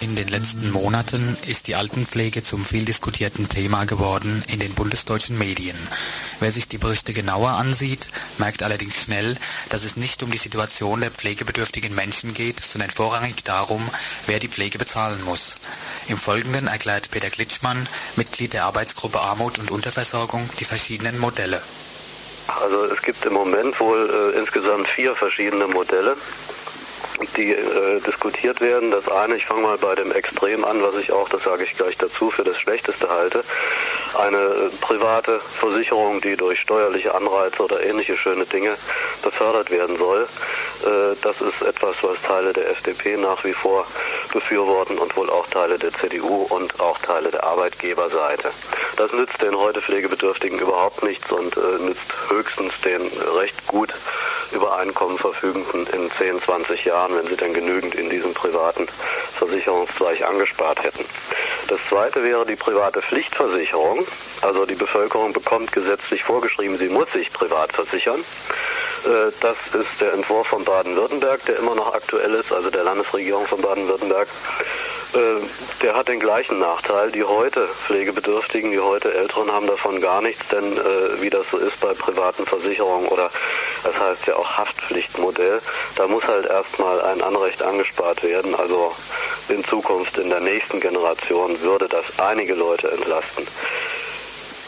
Speaker 12: In den letzten Monaten ist die Altenpflege zum viel diskutierten Thema geworden in den bundesdeutschen Medien. Wer sich die Berichte genauer ansieht, merkt allerdings schnell, dass es nicht um die Situation der pflegebedürftigen Menschen geht, sondern vorrangig darum, wer die Pflege bezahlen muss. Im Folgenden erklärt Peter Glitschmann, Mitglied der Arbeitsgruppe Armut und Unterversorgung, die verschiedenen Modelle.
Speaker 13: Also es gibt im Moment wohl äh, insgesamt vier verschiedene Modelle die äh, diskutiert werden. Das eine, ich fange mal bei dem Extrem an, was ich auch, das sage ich gleich dazu, für das Schlechteste halte. Eine äh, private Versicherung, die durch steuerliche Anreize oder ähnliche schöne Dinge befördert werden soll. Äh, das ist etwas, was Teile der FDP nach wie vor befürworten und wohl auch Teile der CDU und auch Teile der Arbeitgeberseite. Das nützt den heute Pflegebedürftigen überhaupt nichts und äh, nützt höchstens den recht gut über Einkommen verfügenden in 10, 20 Jahren, wenn sie dann genügend in diesem privaten Versicherungszweig angespart hätten. Das zweite wäre die private Pflichtversicherung. Also die Bevölkerung bekommt gesetzlich vorgeschrieben, sie muss sich privat versichern. Äh, das ist der Entwurf von Baden-Württemberg, der immer noch aktuell ist, also der Landesregierung von Baden-Württemberg. Äh, der hat den gleichen Nachteil. Die heute Pflegebedürftigen, die heute Älteren haben davon gar nichts, denn äh, wie das so ist bei privaten Versicherungen oder das heißt ja auch Haftpflichtmodell, da muss halt erstmal ein Anrecht angespart werden. Also in Zukunft, in der nächsten Generation würde das einige Leute entlasten.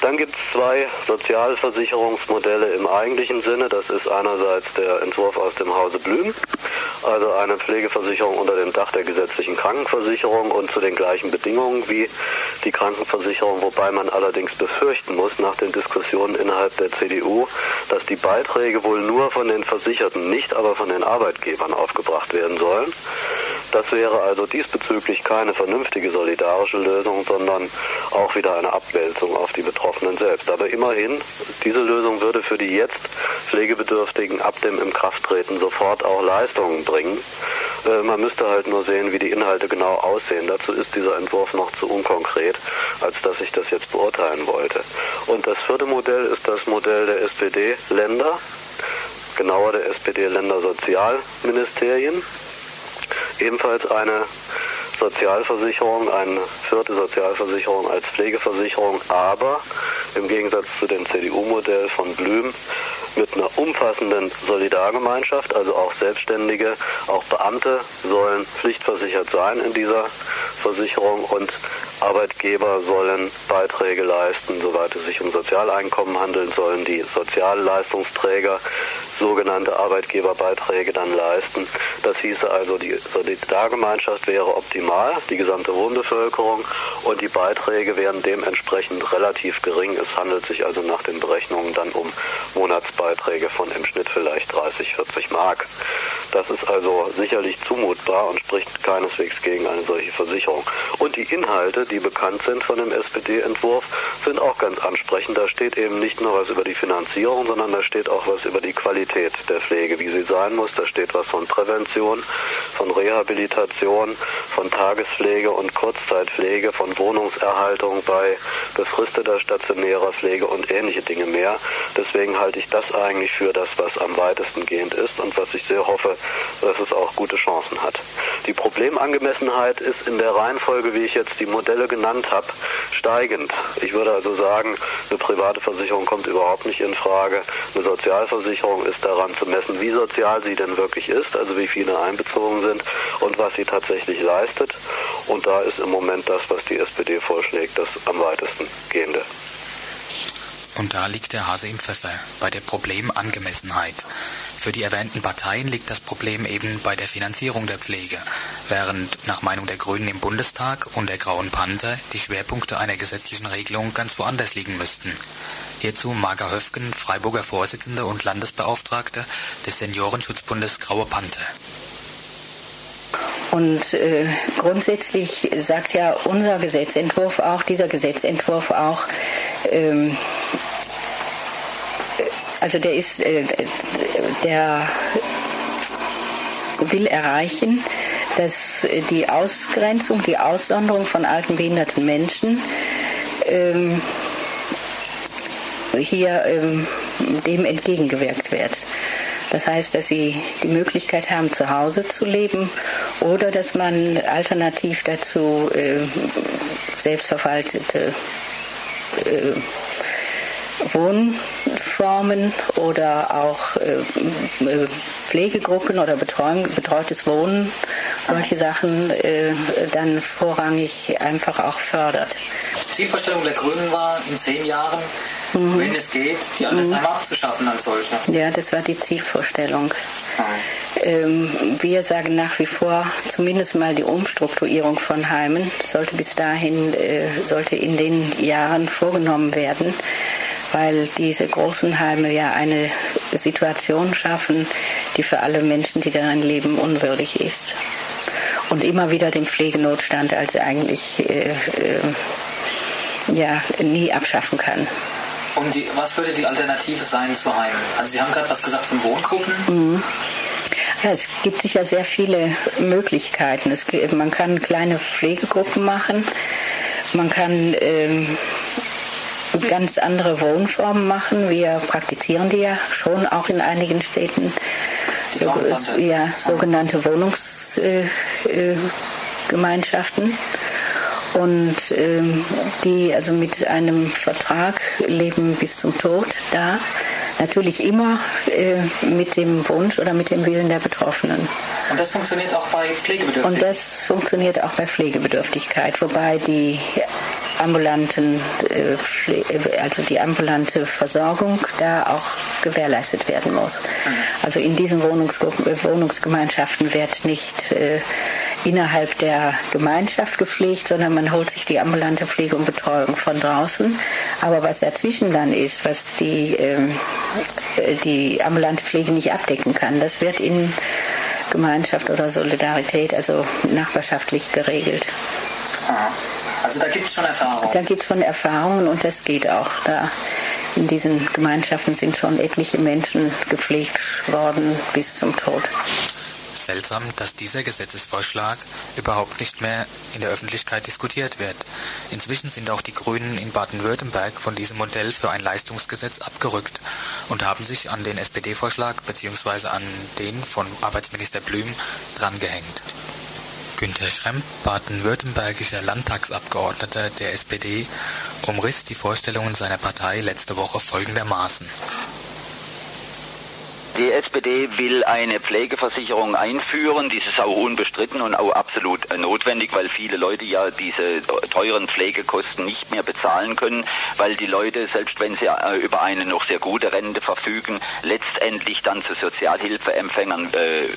Speaker 13: Dann gibt es zwei Sozialversicherungsmodelle im eigentlichen Sinne. Das ist einerseits der Entwurf aus dem Hause Blüm, also eine Pflegeversicherung unter dem Dach der gesetzlichen Krankenversicherung und zu den gleichen Bedingungen wie die Krankenversicherung, wobei man allerdings befürchten muss nach den Diskussionen innerhalb der CDU, dass die Beiträge wohl nur von den Versicherten, nicht aber von den Arbeitgebern aufgebracht werden sollen. Das wäre also diesbezüglich keine vernünftige solidarische Lösung, sondern auch wieder eine Abwälzung auf die Betroffenen selbst. Aber immerhin, diese Lösung würde für die jetzt Pflegebedürftigen ab dem Inkrafttreten sofort auch Leistungen bringen. Äh, man müsste halt nur sehen, wie die Inhalte genau aussehen. Dazu ist dieser Entwurf noch zu unkonkret, als dass ich das jetzt beurteilen wollte. Und das vierte Modell ist das Modell der SPD-Länder, genauer der SPD-Länder-Sozialministerien ebenfalls eine Sozialversicherung, eine vierte Sozialversicherung als Pflegeversicherung, aber im Gegensatz zu dem CDU-Modell von Blüm mit einer umfassenden Solidargemeinschaft, also auch Selbstständige, auch Beamte sollen pflichtversichert sein in dieser Versicherung und Arbeitgeber sollen Beiträge leisten, soweit es sich um Sozialeinkommen handelt, sollen die Sozialleistungsträger sogenannte Arbeitgeberbeiträge dann leisten. Das hieße also, die Solidargemeinschaft wäre optimal, die gesamte Wohnbevölkerung und die Beiträge wären dementsprechend relativ gering. Es handelt sich also nach den Berechnungen dann um Monatsbeiträge von im Schnitt vielleicht 30, 40 Mark. Das ist also sicherlich zumutbar und spricht keineswegs gegen eine solche Versicherung. Und die Inhalte, die bekannt sind von dem SPD-Entwurf, sind auch ganz ansprechend. Da steht eben nicht nur was über die Finanzierung, sondern da steht auch was über die Qualität der Pflege, wie sie sein muss. Da steht was von Prävention, von Rehabilitation, von Tagespflege und Kurzzeitpflege, von Wohnungserhaltung bei befristeter stationärer Pflege und ähnliche Dinge mehr. Deswegen halte ich das eigentlich für das, was am weitesten gehend ist und was ich sehr hoffe, dass es auch gute Chancen hat. Die Problemangemessenheit ist in der Reihenfolge, wie ich jetzt die Modelle genannt habe, steigend. Ich würde also sagen, eine private Versicherung kommt überhaupt nicht in Frage. Eine Sozialversicherung ist daran zu messen, wie sozial sie denn wirklich ist, also wie viele einbezogen sind und was sie tatsächlich leistet. Und da ist im Moment das, was die SPD vorschlägt, das am weitesten gehende.
Speaker 12: Und da liegt der Hase im Pfeffer, bei der Problemangemessenheit. Für die erwähnten Parteien liegt das Problem eben bei der Finanzierung der Pflege, während nach Meinung der Grünen im Bundestag und der Grauen Panther die Schwerpunkte einer gesetzlichen Regelung ganz woanders liegen müssten. Hierzu Marga Höfgen, Freiburger Vorsitzende und Landesbeauftragte des Seniorenschutzbundes Graue Panther.
Speaker 14: Und äh, grundsätzlich sagt ja unser Gesetzentwurf auch, dieser Gesetzentwurf auch, ähm, also der ist, äh, der will erreichen, dass die Ausgrenzung, die Aussonderung von alten behinderten Menschen ähm, hier ähm, dem entgegengewirkt wird. Das heißt, dass sie die Möglichkeit haben, zu Hause zu leben oder dass man alternativ dazu äh, selbstverwaltete äh, Wohnformen oder auch äh, äh, Pflegegruppen oder Betreuung, betreutes Wohnen, solche Sachen äh, dann vorrangig einfach auch fördert.
Speaker 15: Zielvorstellung der Grünen war, in zehn Jahren mhm. wenn es geht, die Altersheime mhm. abzuschaffen als solche.
Speaker 14: Ja, das war die Zielvorstellung. Ähm, wir sagen nach wie vor, zumindest mal die Umstrukturierung von Heimen sollte bis dahin, äh, sollte in den Jahren vorgenommen werden, weil diese großen Heime ja eine Situation schaffen, die für alle Menschen, die darin leben, unwürdig ist. Und immer wieder den Pflegenotstand als eigentlich äh, äh, ja, nie abschaffen kann.
Speaker 15: Und die, was würde die Alternative sein zu Heimen? Also Sie haben gerade was gesagt von Wohngruppen. Mhm.
Speaker 14: Ja, es gibt sicher sehr viele Möglichkeiten. Es, man kann kleine Pflegegruppen machen. Man kann ähm, ganz andere Wohnformen machen. Wir praktizieren die ja schon auch in einigen Städten. So, ja, sogenannte Wohnungsgemeinschaften. Äh, äh, und ähm, die also mit einem Vertrag leben bis zum Tod da. Natürlich immer äh, mit dem Wunsch oder mit dem Willen der Betroffenen.
Speaker 15: Und das funktioniert auch bei Pflegebedürftigkeit?
Speaker 14: Und das funktioniert auch bei Pflegebedürftigkeit, wobei die ambulanten, äh, also die ambulante Versorgung da auch gewährleistet werden muss. Mhm. Also in diesen Wohnungsgemeinschaften wird nicht äh, innerhalb der Gemeinschaft gepflegt, sondern man holt sich die ambulante Pflege und Betreuung von draußen. Aber was dazwischen dann ist, was die, ähm, äh, die ambulante Pflege nicht abdecken kann, das wird in Gemeinschaft oder Solidarität, also nachbarschaftlich geregelt.
Speaker 15: Also da gibt es schon Erfahrungen?
Speaker 14: Da gibt es schon Erfahrungen und das geht auch. Da in diesen Gemeinschaften sind schon etliche Menschen gepflegt worden bis zum Tod
Speaker 12: seltsam, dass dieser Gesetzesvorschlag überhaupt nicht mehr in der Öffentlichkeit diskutiert wird. Inzwischen sind auch die Grünen in Baden-Württemberg von diesem Modell für ein Leistungsgesetz abgerückt und haben sich an den SPD-Vorschlag bzw. an den von Arbeitsminister Blüm drangehängt. Günter Schremp, baden-württembergischer Landtagsabgeordneter der SPD, umriss die Vorstellungen seiner Partei letzte Woche folgendermaßen.
Speaker 16: Die SPD will eine Pflegeversicherung einführen. Dies ist auch unbestritten und auch absolut notwendig, weil viele Leute ja diese teuren Pflegekosten nicht mehr bezahlen können, weil die Leute, selbst wenn sie äh, über eine noch sehr gute Rente verfügen, letztendlich dann zu Sozialhilfeempfängern äh,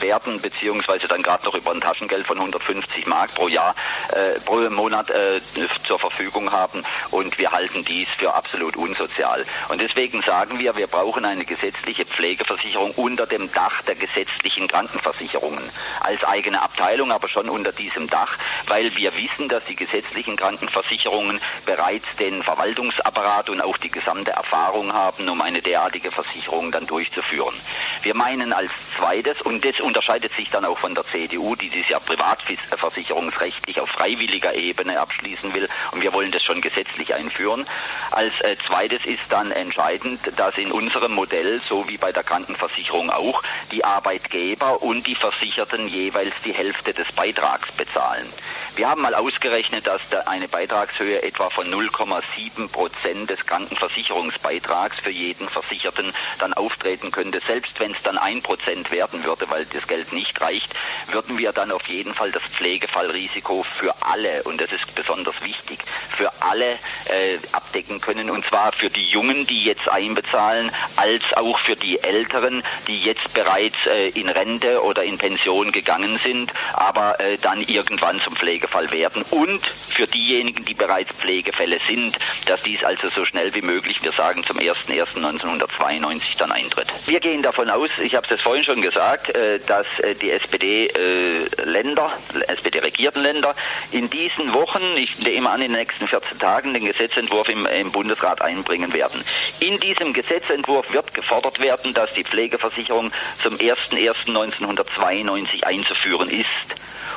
Speaker 16: werden, beziehungsweise dann gerade noch über ein Taschengeld von 150 Mark pro Jahr, äh, pro Monat äh, zur Verfügung haben. Und wir halten dies für absolut unsozial. Und deswegen sagen wir, wir brauchen eine gesetzliche Pflegeversicherung unter dem Dach der gesetzlichen Krankenversicherungen. Als eigene Abteilung, aber schon unter diesem Dach, weil wir wissen, dass die gesetzlichen Krankenversicherungen bereits den Verwaltungsapparat und auch die gesamte Erfahrung haben, um eine derartige Versicherung dann durchzuführen. Wir meinen als zweites, und das unterscheidet sich dann auch von der CDU, die dies ja privatversicherungsrechtlich auf freiwilliger Ebene abschließen will. Und wir wollen das schon gesetzlich einführen. Als äh, zweites ist dann entscheidend, dass in unserem Modell, so wie bei der Krankenversicherung auch, die Arbeitgeber und die Versicherten jeweils die Hälfte des Beitrags bezahlen. Wir haben mal ausgerechnet, dass da eine Beitragshöhe etwa von 0,7 Prozent des Krankenversicherungsbeitrags für jeden Versicherten dann auftreten könnte. Selbst wenn es dann ein Prozent werden würde, weil das Geld nicht reicht, würden wir dann auf jeden Fall das Pflegefallrisiko für alle, und das ist besonders wichtig, für alle äh, abdecken können. Und zwar für die Jungen, die jetzt einbezahlen, als auch für die Älteren, die jetzt bereits äh, in Rente oder in Pension gegangen sind, aber äh, dann irgendwann zum Pflegefall werden. Und für diejenigen, die bereits Pflegefälle sind, dass dies also so schnell wie möglich, wir sagen zum 01.01.1992 dann eintritt. Wir gehen davon aus, ich habe es vorhin schon gesagt, äh, dass äh, die SPD-Länder, äh, SPD-regierten Länder in diesen Wochen, ich nehme an in den nächsten 14 Tagen, den Gesetzentwurf im, im Bundesrat einbringen werden. In diesem Gesetzentwurf wird gefordert werden, dass die Pflegeversicherung zum 01.01.1992 einzuführen ist.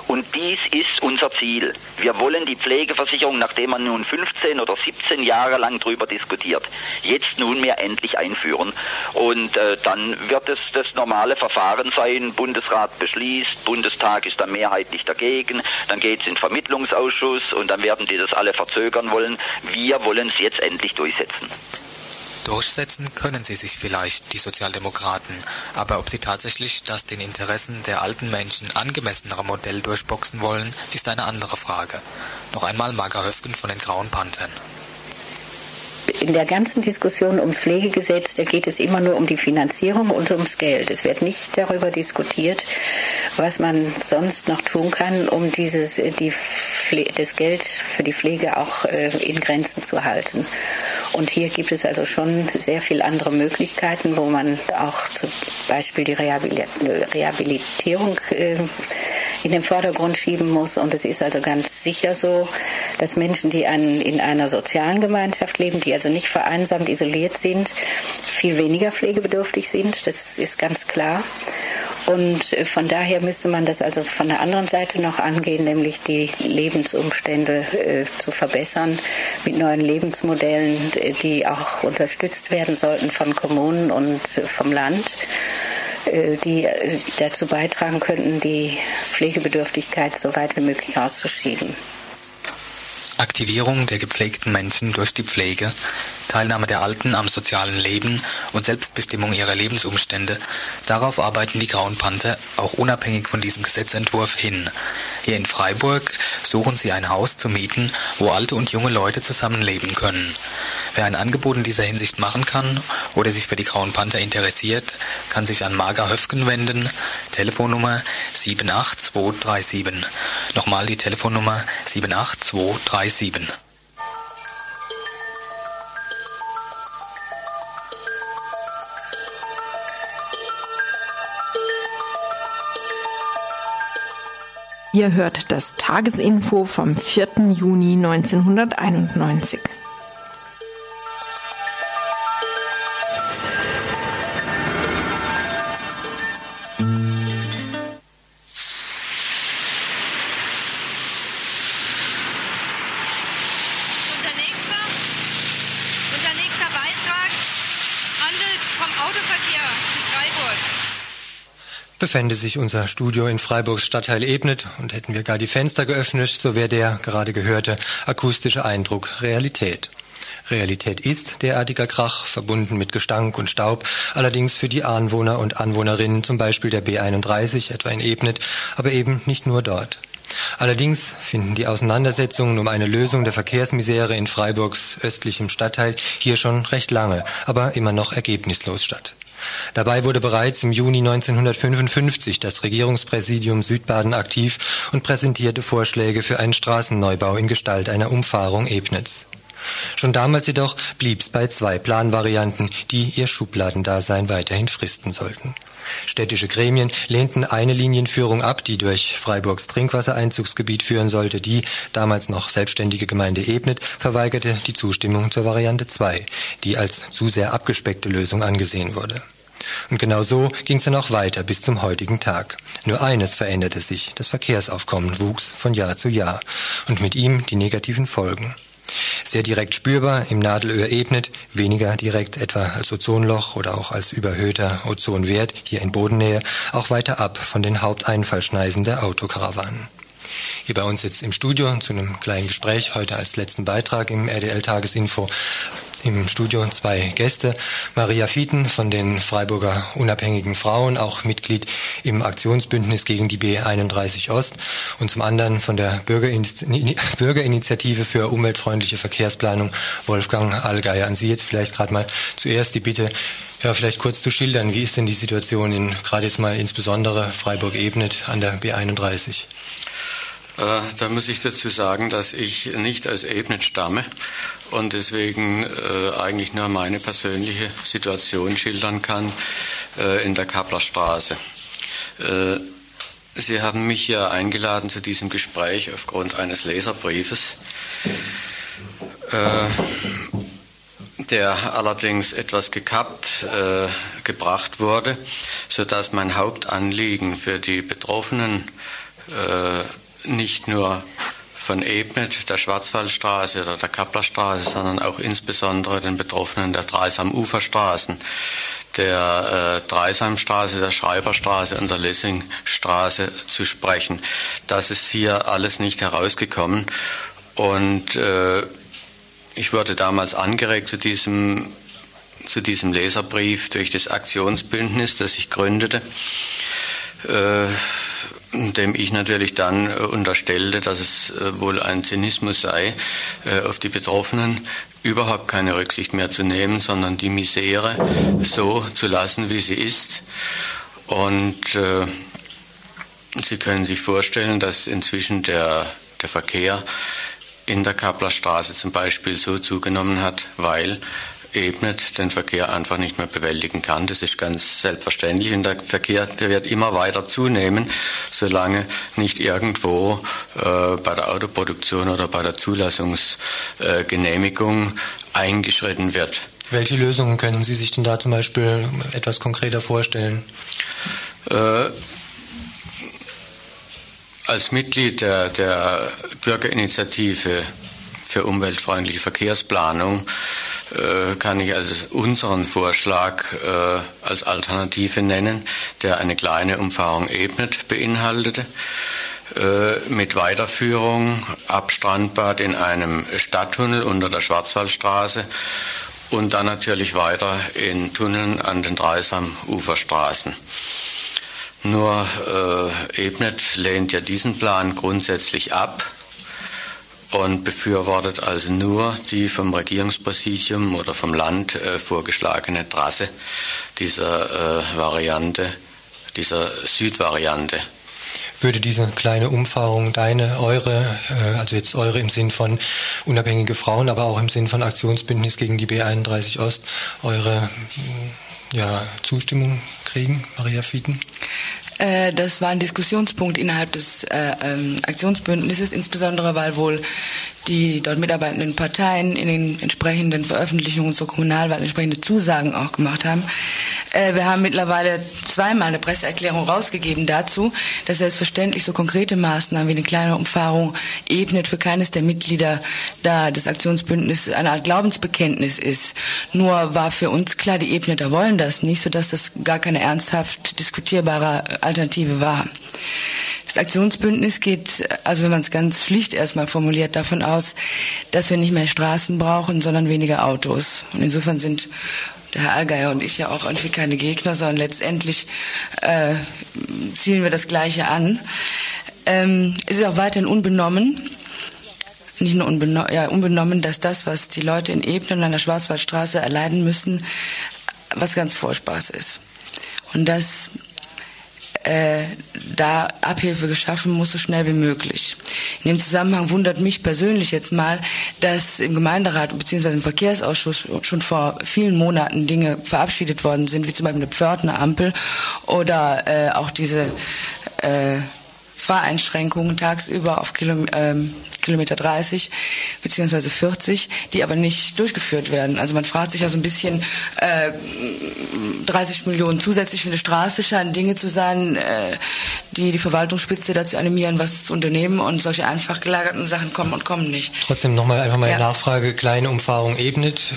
Speaker 16: Und dies ist unser Ziel. Wir wollen die Pflegeversicherung, nachdem man nun 15 oder 17 Jahre lang darüber diskutiert, jetzt nunmehr endlich einführen. Und äh, dann wird es das normale Verfahren sein. Bundesrat beschließt, Bundestag ist dann mehrheitlich dagegen, dann geht es in den Vermittlungsausschuss und dann werden die das alle verzögern wollen. Wir wollen es jetzt endlich durchsetzen.
Speaker 12: Durchsetzen können sie sich vielleicht, die Sozialdemokraten, aber ob sie tatsächlich das den Interessen der alten Menschen angemessenere Modell durchboxen wollen, ist eine andere Frage. Noch einmal Marga Höfgen von den Grauen Panthern.
Speaker 14: In der ganzen Diskussion ums Pflegegesetz, da geht es immer nur um die Finanzierung und ums Geld. Es wird nicht darüber diskutiert, was man sonst noch tun kann, um dieses, die, das Geld für die Pflege auch äh, in Grenzen zu halten. Und hier gibt es also schon sehr viele andere Möglichkeiten, wo man auch zum Beispiel die Rehabilitierung äh, in den Vordergrund schieben muss. Und es ist also ganz sicher so, dass Menschen, die in einer sozialen Gemeinschaft leben, die also nicht vereinsamt isoliert sind, viel weniger pflegebedürftig sind. Das ist ganz klar. Und äh, von daher müsste man das also von der anderen Seite noch angehen, nämlich die Lebensumstände äh, zu verbessern mit neuen Lebensmodellen, die auch unterstützt werden sollten von Kommunen und vom Land. Äh, die äh, dazu beitragen könnten, die Pflegebedürftigkeit so weit wie möglich auszuschieben.
Speaker 12: Aktivierung der gepflegten Menschen durch die Pflege, Teilnahme der Alten am sozialen Leben und Selbstbestimmung ihrer Lebensumstände, darauf arbeiten die Grauen Panther auch unabhängig von diesem Gesetzentwurf hin. Hier in Freiburg suchen sie ein Haus zu mieten, wo alte und junge Leute zusammenleben können. Wer ein Angebot in dieser Hinsicht machen kann oder sich für die Grauen Panther interessiert, kann sich an Marga Höfgen wenden. Telefonnummer 78237. Nochmal die Telefonnummer 78237.
Speaker 2: Ihr hört das Tagesinfo vom 4. Juni 1991.
Speaker 6: Befände sich unser Studio in Freiburgs Stadtteil Ebnet und hätten wir gar die Fenster geöffnet, so wäre der gerade gehörte akustische Eindruck Realität. Realität ist derartiger Krach, verbunden mit Gestank und Staub, allerdings für die Anwohner und Anwohnerinnen zum Beispiel der B31, etwa in Ebnet, aber eben nicht nur dort. Allerdings finden die Auseinandersetzungen um eine Lösung der Verkehrsmisere in Freiburgs östlichem Stadtteil hier schon recht lange, aber immer noch ergebnislos statt. Dabei wurde bereits im Juni 1955 das Regierungspräsidium Südbaden aktiv und präsentierte Vorschläge für einen Straßenneubau in Gestalt einer Umfahrung Ebnitz. Schon damals jedoch blieb es bei zwei Planvarianten, die ihr Schubladendasein weiterhin fristen sollten. Städtische Gremien lehnten eine Linienführung ab, die durch Freiburgs Trinkwassereinzugsgebiet führen sollte. Die damals noch selbstständige Gemeinde Ebnet verweigerte die Zustimmung zur Variante 2, die als zu sehr abgespeckte Lösung angesehen wurde. Und genau so ging es dann auch weiter bis zum heutigen Tag. Nur eines veränderte sich, das Verkehrsaufkommen wuchs von Jahr zu Jahr und mit ihm die negativen Folgen. Sehr direkt spürbar im Nadelöhr Ebnet, weniger direkt etwa als Ozonloch oder auch als überhöhter Ozonwert hier in Bodennähe, auch weiter ab von den Haupteinfallschneisen der Autokarawanen. Hier bei uns jetzt im Studio zu einem kleinen Gespräch, heute als letzten Beitrag im RDL-Tagesinfo im Studio zwei Gäste. Maria Fieten von den Freiburger Unabhängigen Frauen, auch Mitglied im Aktionsbündnis gegen die B31 Ost und zum anderen von der Bürgerinitiative für umweltfreundliche Verkehrsplanung Wolfgang Allgeier. An Sie jetzt vielleicht gerade mal zuerst die Bitte, ja, vielleicht kurz zu schildern, wie ist denn die Situation in gerade jetzt mal insbesondere Freiburg-Ebnet an der B31?
Speaker 17: Äh, da muss ich dazu sagen, dass ich nicht aus Ebnet stamme und deswegen äh, eigentlich nur meine persönliche Situation schildern kann äh, in der Kapplerstraße. Äh, Sie haben mich ja eingeladen zu diesem Gespräch aufgrund eines Leserbriefes, äh, der allerdings etwas gekappt gebracht wurde, sodass mein Hauptanliegen für die Betroffenen nicht nur von Ebnet, der Schwarzwaldstraße oder der Kapplerstraße, sondern auch insbesondere den Betroffenen der Dreisam-Uferstraßen, der äh, Dreisamstraße, der Schreiberstraße und der Lessingstraße zu sprechen. Das ist hier alles nicht herausgekommen und äh, ich wurde damals angeregt zu diesem, zu diesem Leserbrief durch das Aktionsbündnis, das ich gründete. Äh, dem ich natürlich dann unterstellte, dass es wohl ein Zynismus sei, auf die Betroffenen überhaupt keine Rücksicht mehr zu nehmen, sondern die Misere so zu lassen, wie sie ist. Und äh, Sie können sich vorstellen, dass inzwischen der, der Verkehr in der Kapplerstraße zum Beispiel so zugenommen hat, weil Ebnet den Verkehr einfach nicht mehr bewältigen kann. Das ist ganz selbstverständlich und der Verkehr der wird immer weiter zunehmen, solange nicht irgendwo äh, bei der Autoproduktion oder bei der Zulassungsgenehmigung äh, eingeschritten wird.
Speaker 6: Welche Lösungen können Sie sich denn da zum Beispiel etwas konkreter vorstellen?
Speaker 17: Äh, als Mitglied der, der Bürgerinitiative für umweltfreundliche Verkehrsplanung kann ich also unseren Vorschlag äh, als Alternative nennen, der eine kleine Umfahrung ebnet beinhaltete äh, mit Weiterführung ab Strandbad in einem Stadttunnel unter der Schwarzwaldstraße und dann natürlich weiter in Tunneln an den Dreisam-Uferstraßen. Nur äh, Ebnet lehnt ja diesen Plan grundsätzlich ab und befürwortet also nur die vom Regierungspräsidium oder vom Land äh, vorgeschlagene Trasse dieser äh, Variante, dieser Südvariante.
Speaker 6: Würde diese kleine Umfahrung deine, eure, äh, also jetzt eure im Sinn von unabhängige Frauen, aber auch im Sinn von Aktionsbündnis gegen die B31 Ost, eure ja, Zustimmung kriegen, Maria Fieten?
Speaker 18: Äh, das war ein Diskussionspunkt innerhalb des äh, ähm, Aktionsbündnisses, insbesondere weil wohl die dort mitarbeitenden Parteien in den entsprechenden Veröffentlichungen zur Kommunalwahl entsprechende Zusagen auch gemacht haben. Äh, wir haben mittlerweile zweimal eine Presseerklärung rausgegeben dazu, dass selbstverständlich so konkrete Maßnahmen wie eine kleine Umfahrung ebnet für keines der Mitglieder da des Aktionsbündnisses eine Art Glaubensbekenntnis ist. Nur war für uns klar, die Ebneter wollen das nicht, sodass das gar keine ernsthaft diskutierbare Alternative war. Das Aktionsbündnis geht, also wenn man es ganz schlicht erstmal formuliert, davon aus, dass wir nicht mehr Straßen brauchen, sondern weniger Autos. Und insofern sind der Herr Allgeier und ich ja auch irgendwie keine Gegner, sondern letztendlich äh, zielen wir das Gleiche an. Ähm, es ist auch weiterhin unbenommen, nicht nur unbenommen, ja, unbenommen, dass das, was die Leute in Ebnen an der Schwarzwaldstraße erleiden müssen, was ganz Furchtbares ist. Und dass äh, da Abhilfe geschaffen muss, so schnell wie möglich. In dem Zusammenhang wundert mich persönlich jetzt mal, dass im Gemeinderat bzw. im Verkehrsausschuss schon vor vielen Monaten Dinge verabschiedet worden sind, wie zum Beispiel eine Pförtnerampel oder äh, auch diese äh, Fahreinschränkungen tagsüber auf Kilom ähm, Kilometer 30 beziehungsweise 40, die aber nicht durchgeführt werden. Also man fragt sich ja so ein bisschen, äh, 30 Millionen zusätzlich für eine Straße scheinen Dinge zu sein, äh, die die Verwaltungsspitze dazu animieren, was zu unternehmen und solche einfach gelagerten Sachen kommen und kommen nicht.
Speaker 6: Trotzdem nochmal einfach mal ja. Nachfrage, kleine Umfahrung ebnet,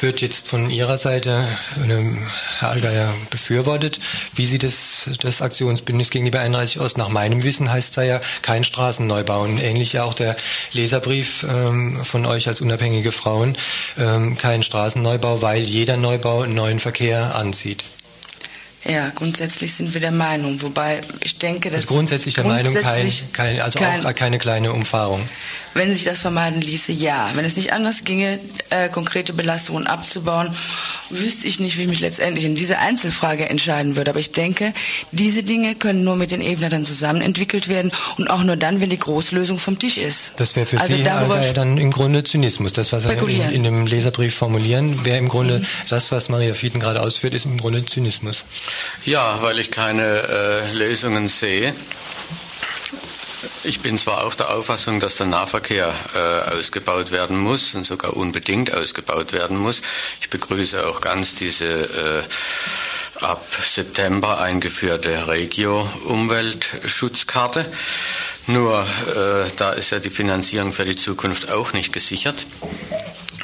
Speaker 6: wird jetzt von Ihrer Seite, äh, Herr Allgeier, befürwortet. Wie sieht es das Aktionsbündnis gegen die B31 aus? Nach meinem Wissen heißt es ja kein Straßenneubau und ähnlich ja auch der Leserbrief ähm, von euch als unabhängige Frauen, ähm, kein Straßenneubau, weil jeder Neubau neuen Verkehr anzieht.
Speaker 18: Ja, grundsätzlich sind wir der Meinung, wobei ich denke, dass
Speaker 6: also grundsätzlich der grundsätzlich Meinung kein, kein also kein, auch keine kleine Umfahrung.
Speaker 18: Wenn sich das vermeiden ließe, ja. Wenn es nicht anders ginge, äh, konkrete Belastungen abzubauen, wüsste ich nicht, wie ich mich letztendlich in diese Einzelfrage entscheiden würde. Aber ich denke, diese Dinge können nur mit den Ebner dann zusammen entwickelt werden und auch nur dann, wenn die Großlösung vom Tisch ist.
Speaker 6: Das wäre für also Sie darüber dann im Grunde Zynismus. Das, was Sie in, in, dem Leserbrief formulieren, wäre im Grunde mhm. das, was Maria Fieden gerade ausführt, ist im Grunde Zynismus.
Speaker 17: Ja, weil ich keine äh, Lösungen sehe. Ich bin zwar auch der Auffassung, dass der Nahverkehr äh, ausgebaut werden muss und sogar unbedingt ausgebaut werden muss. Ich begrüße auch ganz diese äh, ab September eingeführte Regio-Umweltschutzkarte. Nur äh, da ist ja die Finanzierung für die Zukunft auch nicht gesichert.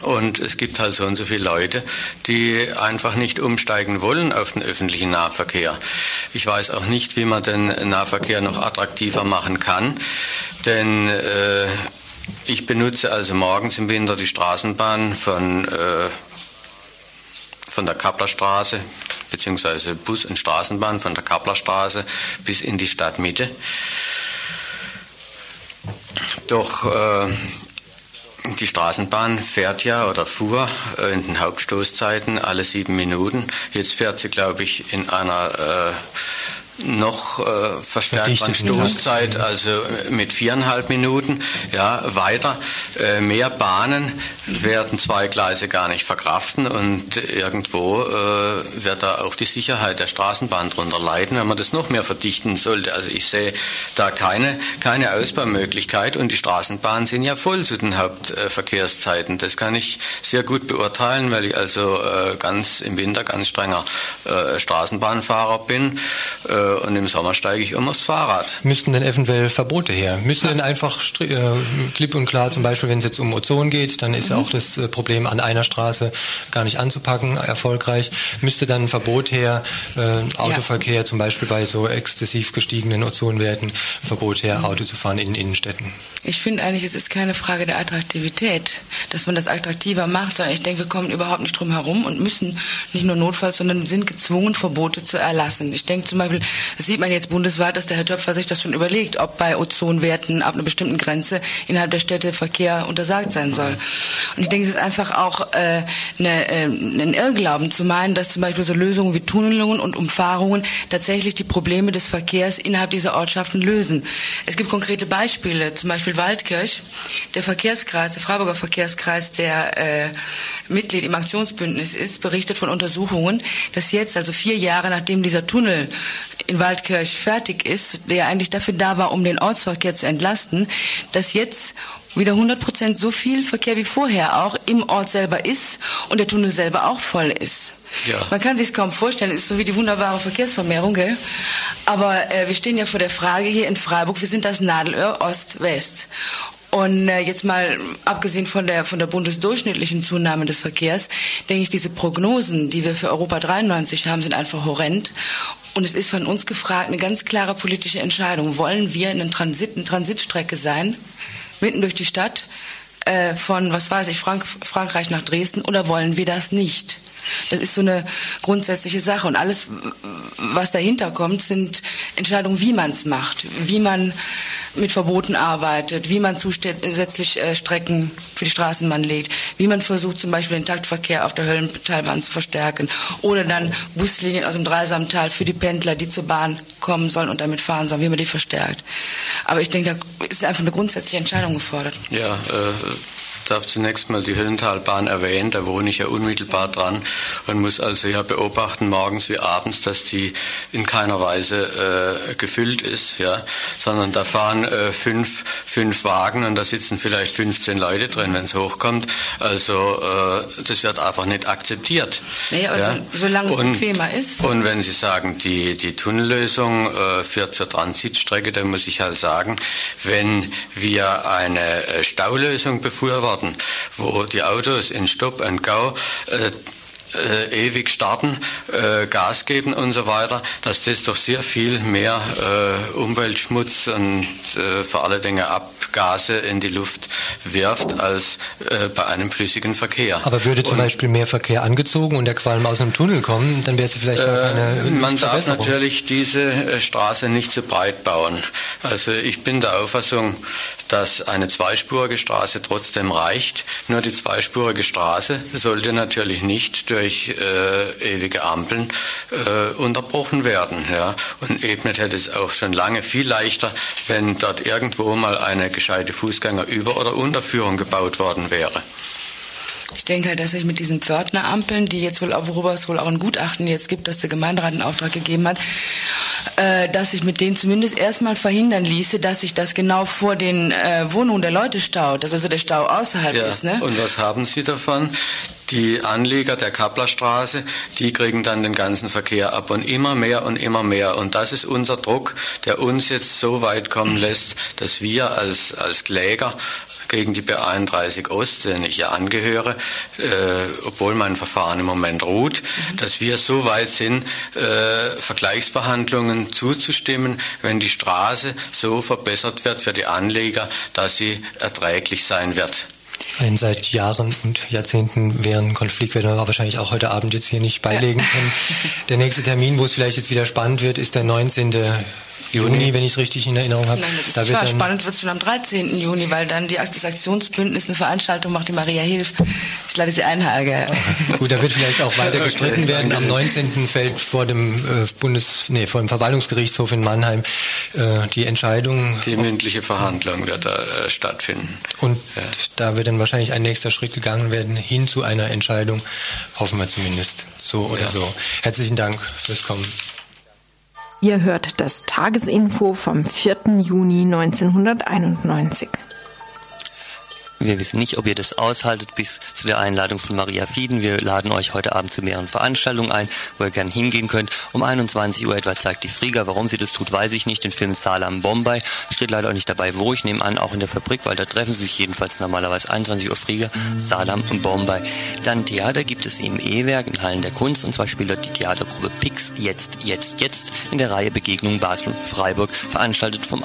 Speaker 17: Und es gibt halt so und so viele Leute, die einfach nicht umsteigen wollen auf den öffentlichen Nahverkehr. Ich weiß auch nicht, wie man den Nahverkehr noch attraktiver machen kann, denn äh, ich benutze also morgens im Winter die Straßenbahn von, äh, von der Kapplerstraße bzw. Bus- und Straßenbahn von der Kapplerstraße bis in die Stadtmitte. Doch äh, die Straßenbahn fährt ja oder fuhr äh, in den Hauptstoßzeiten alle sieben Minuten. Jetzt fährt sie, glaube ich, in einer äh, noch äh, verstärkten Stoßzeit, also äh, mit viereinhalb Minuten, ja, weiter. Äh, mehr Bahnen werden zwei Gleise gar nicht verkraften und irgendwo äh, wird da auch die Sicherheit der Straßenbahn drunter leiden, wenn man das noch mehr verdichten sollte. Also ich sehe da keine, keine Ausbaumöglichkeit und die Straßenbahnen sind ja voll zu den Hauptverkehrszeiten. Das kann ich sehr gut beurteilen, weil ich also äh, ganz im Winter ganz strenger äh, Straßenbahnfahrer bin. Äh, und im Sommer steige ich um aufs Fahrrad.
Speaker 6: Müssten denn eventuell Verbote her? Müsste denn einfach äh, klipp und klar, zum Beispiel, wenn es jetzt um Ozon geht, dann ist mhm. auch das äh, Problem an einer Straße gar nicht anzupacken, erfolgreich. Müsste dann ein Verbot her, äh, Autoverkehr ja. zum Beispiel bei so exzessiv gestiegenen Ozonwerten, ein Verbot her, mhm. Auto zu fahren in Innenstädten?
Speaker 18: Ich finde eigentlich, es ist keine Frage der Attraktivität, dass man das attraktiver macht, sondern ich denke, wir kommen überhaupt nicht drum herum und müssen nicht nur notfalls, sondern sind gezwungen, Verbote zu erlassen. Ich denke zum Beispiel, das sieht man jetzt bundesweit, dass der Herr Töpfer sich das schon überlegt, ob bei Ozonwerten ab einer bestimmten Grenze innerhalb der Städte Verkehr untersagt sein soll. Und ich denke, es ist einfach auch äh, eine, äh, ein Irrglauben zu meinen, dass zum Beispiel so Lösungen wie Tunnelungen und Umfahrungen tatsächlich die Probleme des Verkehrs innerhalb dieser Ortschaften lösen. Es gibt konkrete Beispiele, zum Beispiel Waldkirch, der Verkehrskreis, der Freiburger Verkehrskreis, der äh, Mitglied im Aktionsbündnis ist, berichtet von Untersuchungen, dass jetzt, also vier Jahre nachdem dieser Tunnel in Waldkirch fertig ist, der eigentlich dafür da war, um den Ortsverkehr zu entlasten, dass jetzt wieder 100 Prozent so viel Verkehr wie vorher auch im Ort selber ist und der Tunnel selber auch voll ist. Ja. Man kann sich kaum vorstellen, es ist so wie die wunderbare Verkehrsvermehrung, gell? Aber äh, wir stehen ja vor der Frage hier in Freiburg, wir sind das Nadelöhr Ost-West. Und äh, jetzt mal abgesehen von der von der bundesdurchschnittlichen Zunahme des Verkehrs, denke ich, diese Prognosen, die wir für Europa 93 haben, sind einfach horrend. Und es ist von uns gefragt, eine ganz klare politische Entscheidung. Wollen wir eine, Transit, eine Transitstrecke sein, mitten durch die Stadt, äh, von, was weiß ich, Frank Frankreich nach Dresden, oder wollen wir das nicht? Das ist so eine grundsätzliche Sache. Und alles, was dahinter kommt, sind Entscheidungen, wie man es macht, wie man mit Verboten arbeitet, wie man zusätzlich äh, Strecken für die Straßenbahn legt, wie man versucht, zum Beispiel den Taktverkehr auf der Höllentalbahn zu verstärken oder dann Buslinien aus dem Dreisamtal für die Pendler, die zur Bahn kommen sollen und damit fahren sollen, wie man die verstärkt. Aber ich denke, da ist einfach eine grundsätzliche Entscheidung gefordert.
Speaker 17: Ja, äh darf zunächst mal die Höllentalbahn erwähnen, da wohne ich ja unmittelbar dran und muss also ja beobachten, morgens wie abends, dass die in keiner Weise äh, gefüllt ist, ja, sondern da fahren äh, fünf, fünf Wagen und da sitzen vielleicht 15 Leute drin, wenn es hochkommt. Also äh, das wird einfach nicht akzeptiert.
Speaker 18: Naja, aber ja. so, solange es bequemer ist.
Speaker 17: Und wenn Sie sagen, die, die Tunnellösung äh, führt zur Transitstrecke, dann muss ich halt sagen, wenn wir eine äh, Staulösung befürworten, Norden, wo die Autos in Stop and Go äh, äh, ewig starten, äh, Gas geben und so weiter, dass das doch sehr viel mehr äh, Umweltschmutz und äh, vor allen Dingen Abgase in die Luft wirft als äh, bei einem flüssigen Verkehr.
Speaker 6: Aber würde zum und, Beispiel mehr Verkehr angezogen und der Qualm aus einem Tunnel kommen, dann wäre es vielleicht
Speaker 17: äh, Man darf natürlich diese Straße nicht zu breit bauen. Also ich bin der Auffassung, dass eine zweispurige Straße trotzdem reicht. Nur die zweispurige Straße sollte natürlich nicht durch durch äh, ewige Ampeln äh, unterbrochen werden. Ja. Und ebnet hätte es auch schon lange viel leichter, wenn dort irgendwo mal eine gescheite Fußgängerüber- oder Unterführung gebaut worden wäre.
Speaker 18: Ich denke halt, dass sich mit diesen Pförtnerampeln, die jetzt wohl, worüber es wohl auch ein Gutachten jetzt gibt, dass der Gemeinderat einen Auftrag gegeben hat, äh, dass sich mit denen zumindest erstmal verhindern ließe, dass sich das genau vor den äh, Wohnungen der Leute staut, dass also der Stau außerhalb
Speaker 17: ja.
Speaker 18: ist. Ne?
Speaker 17: Und was haben Sie davon? Die Anlieger der Kapplerstraße, die kriegen dann den ganzen Verkehr ab und immer mehr und immer mehr. Und das ist unser Druck, der uns jetzt so weit kommen lässt, dass wir als, als Kläger gegen die B31 Ost, den ich ja angehöre, äh, obwohl mein Verfahren im Moment ruht, mhm. dass wir so weit sind, äh, Vergleichsverhandlungen zuzustimmen, wenn die Straße so verbessert wird für die Anleger, dass sie erträglich sein wird.
Speaker 6: Ein seit Jahren und Jahrzehnten währenden Konflikt werden wir wahrscheinlich auch heute Abend jetzt hier nicht beilegen können. Der nächste Termin, wo es vielleicht jetzt wieder spannend wird, ist der 19. Juni, wenn ich es richtig in Erinnerung habe.
Speaker 18: Nein, das da wird spannend wird es schon am 13. Juni, weil dann die, das Aktionsbündnis eine Veranstaltung macht, die Maria Hilf. Ich lade sie ein, Helge.
Speaker 6: Gut, da wird vielleicht auch weiter gestritten werden. Am 19. fällt vor dem äh, Bundes, nee, vor dem Verwaltungsgerichtshof in Mannheim äh, die Entscheidung.
Speaker 17: Die mündliche Verhandlung wird da äh, stattfinden.
Speaker 6: Und ja. da wird dann wahrscheinlich ein nächster Schritt gegangen werden hin zu einer Entscheidung. Hoffen wir zumindest. So oder ja. so. Herzlichen Dank fürs Kommen.
Speaker 2: Ihr hört das Tagesinfo vom 4. Juni 1991.
Speaker 4: Wir wissen nicht, ob ihr das aushaltet bis zu der Einladung von Maria Fieden. Wir laden euch heute Abend zu mehreren Veranstaltungen ein, wo ihr gerne hingehen könnt. Um 21 Uhr etwa zeigt die Frieger. Warum sie das tut, weiß ich nicht. Den Film Salam Bombay steht leider auch nicht dabei, wo ich nehme an, auch in der Fabrik, weil da treffen sie sich jedenfalls normalerweise 21 Uhr Frieger, Salam und Bombay. Dann Theater gibt es im E-Werk in Hallen der Kunst und zwar spielt dort die Theatergruppe Pix jetzt, jetzt, jetzt in der Reihe Begegnungen Basel-Freiburg, veranstaltet vom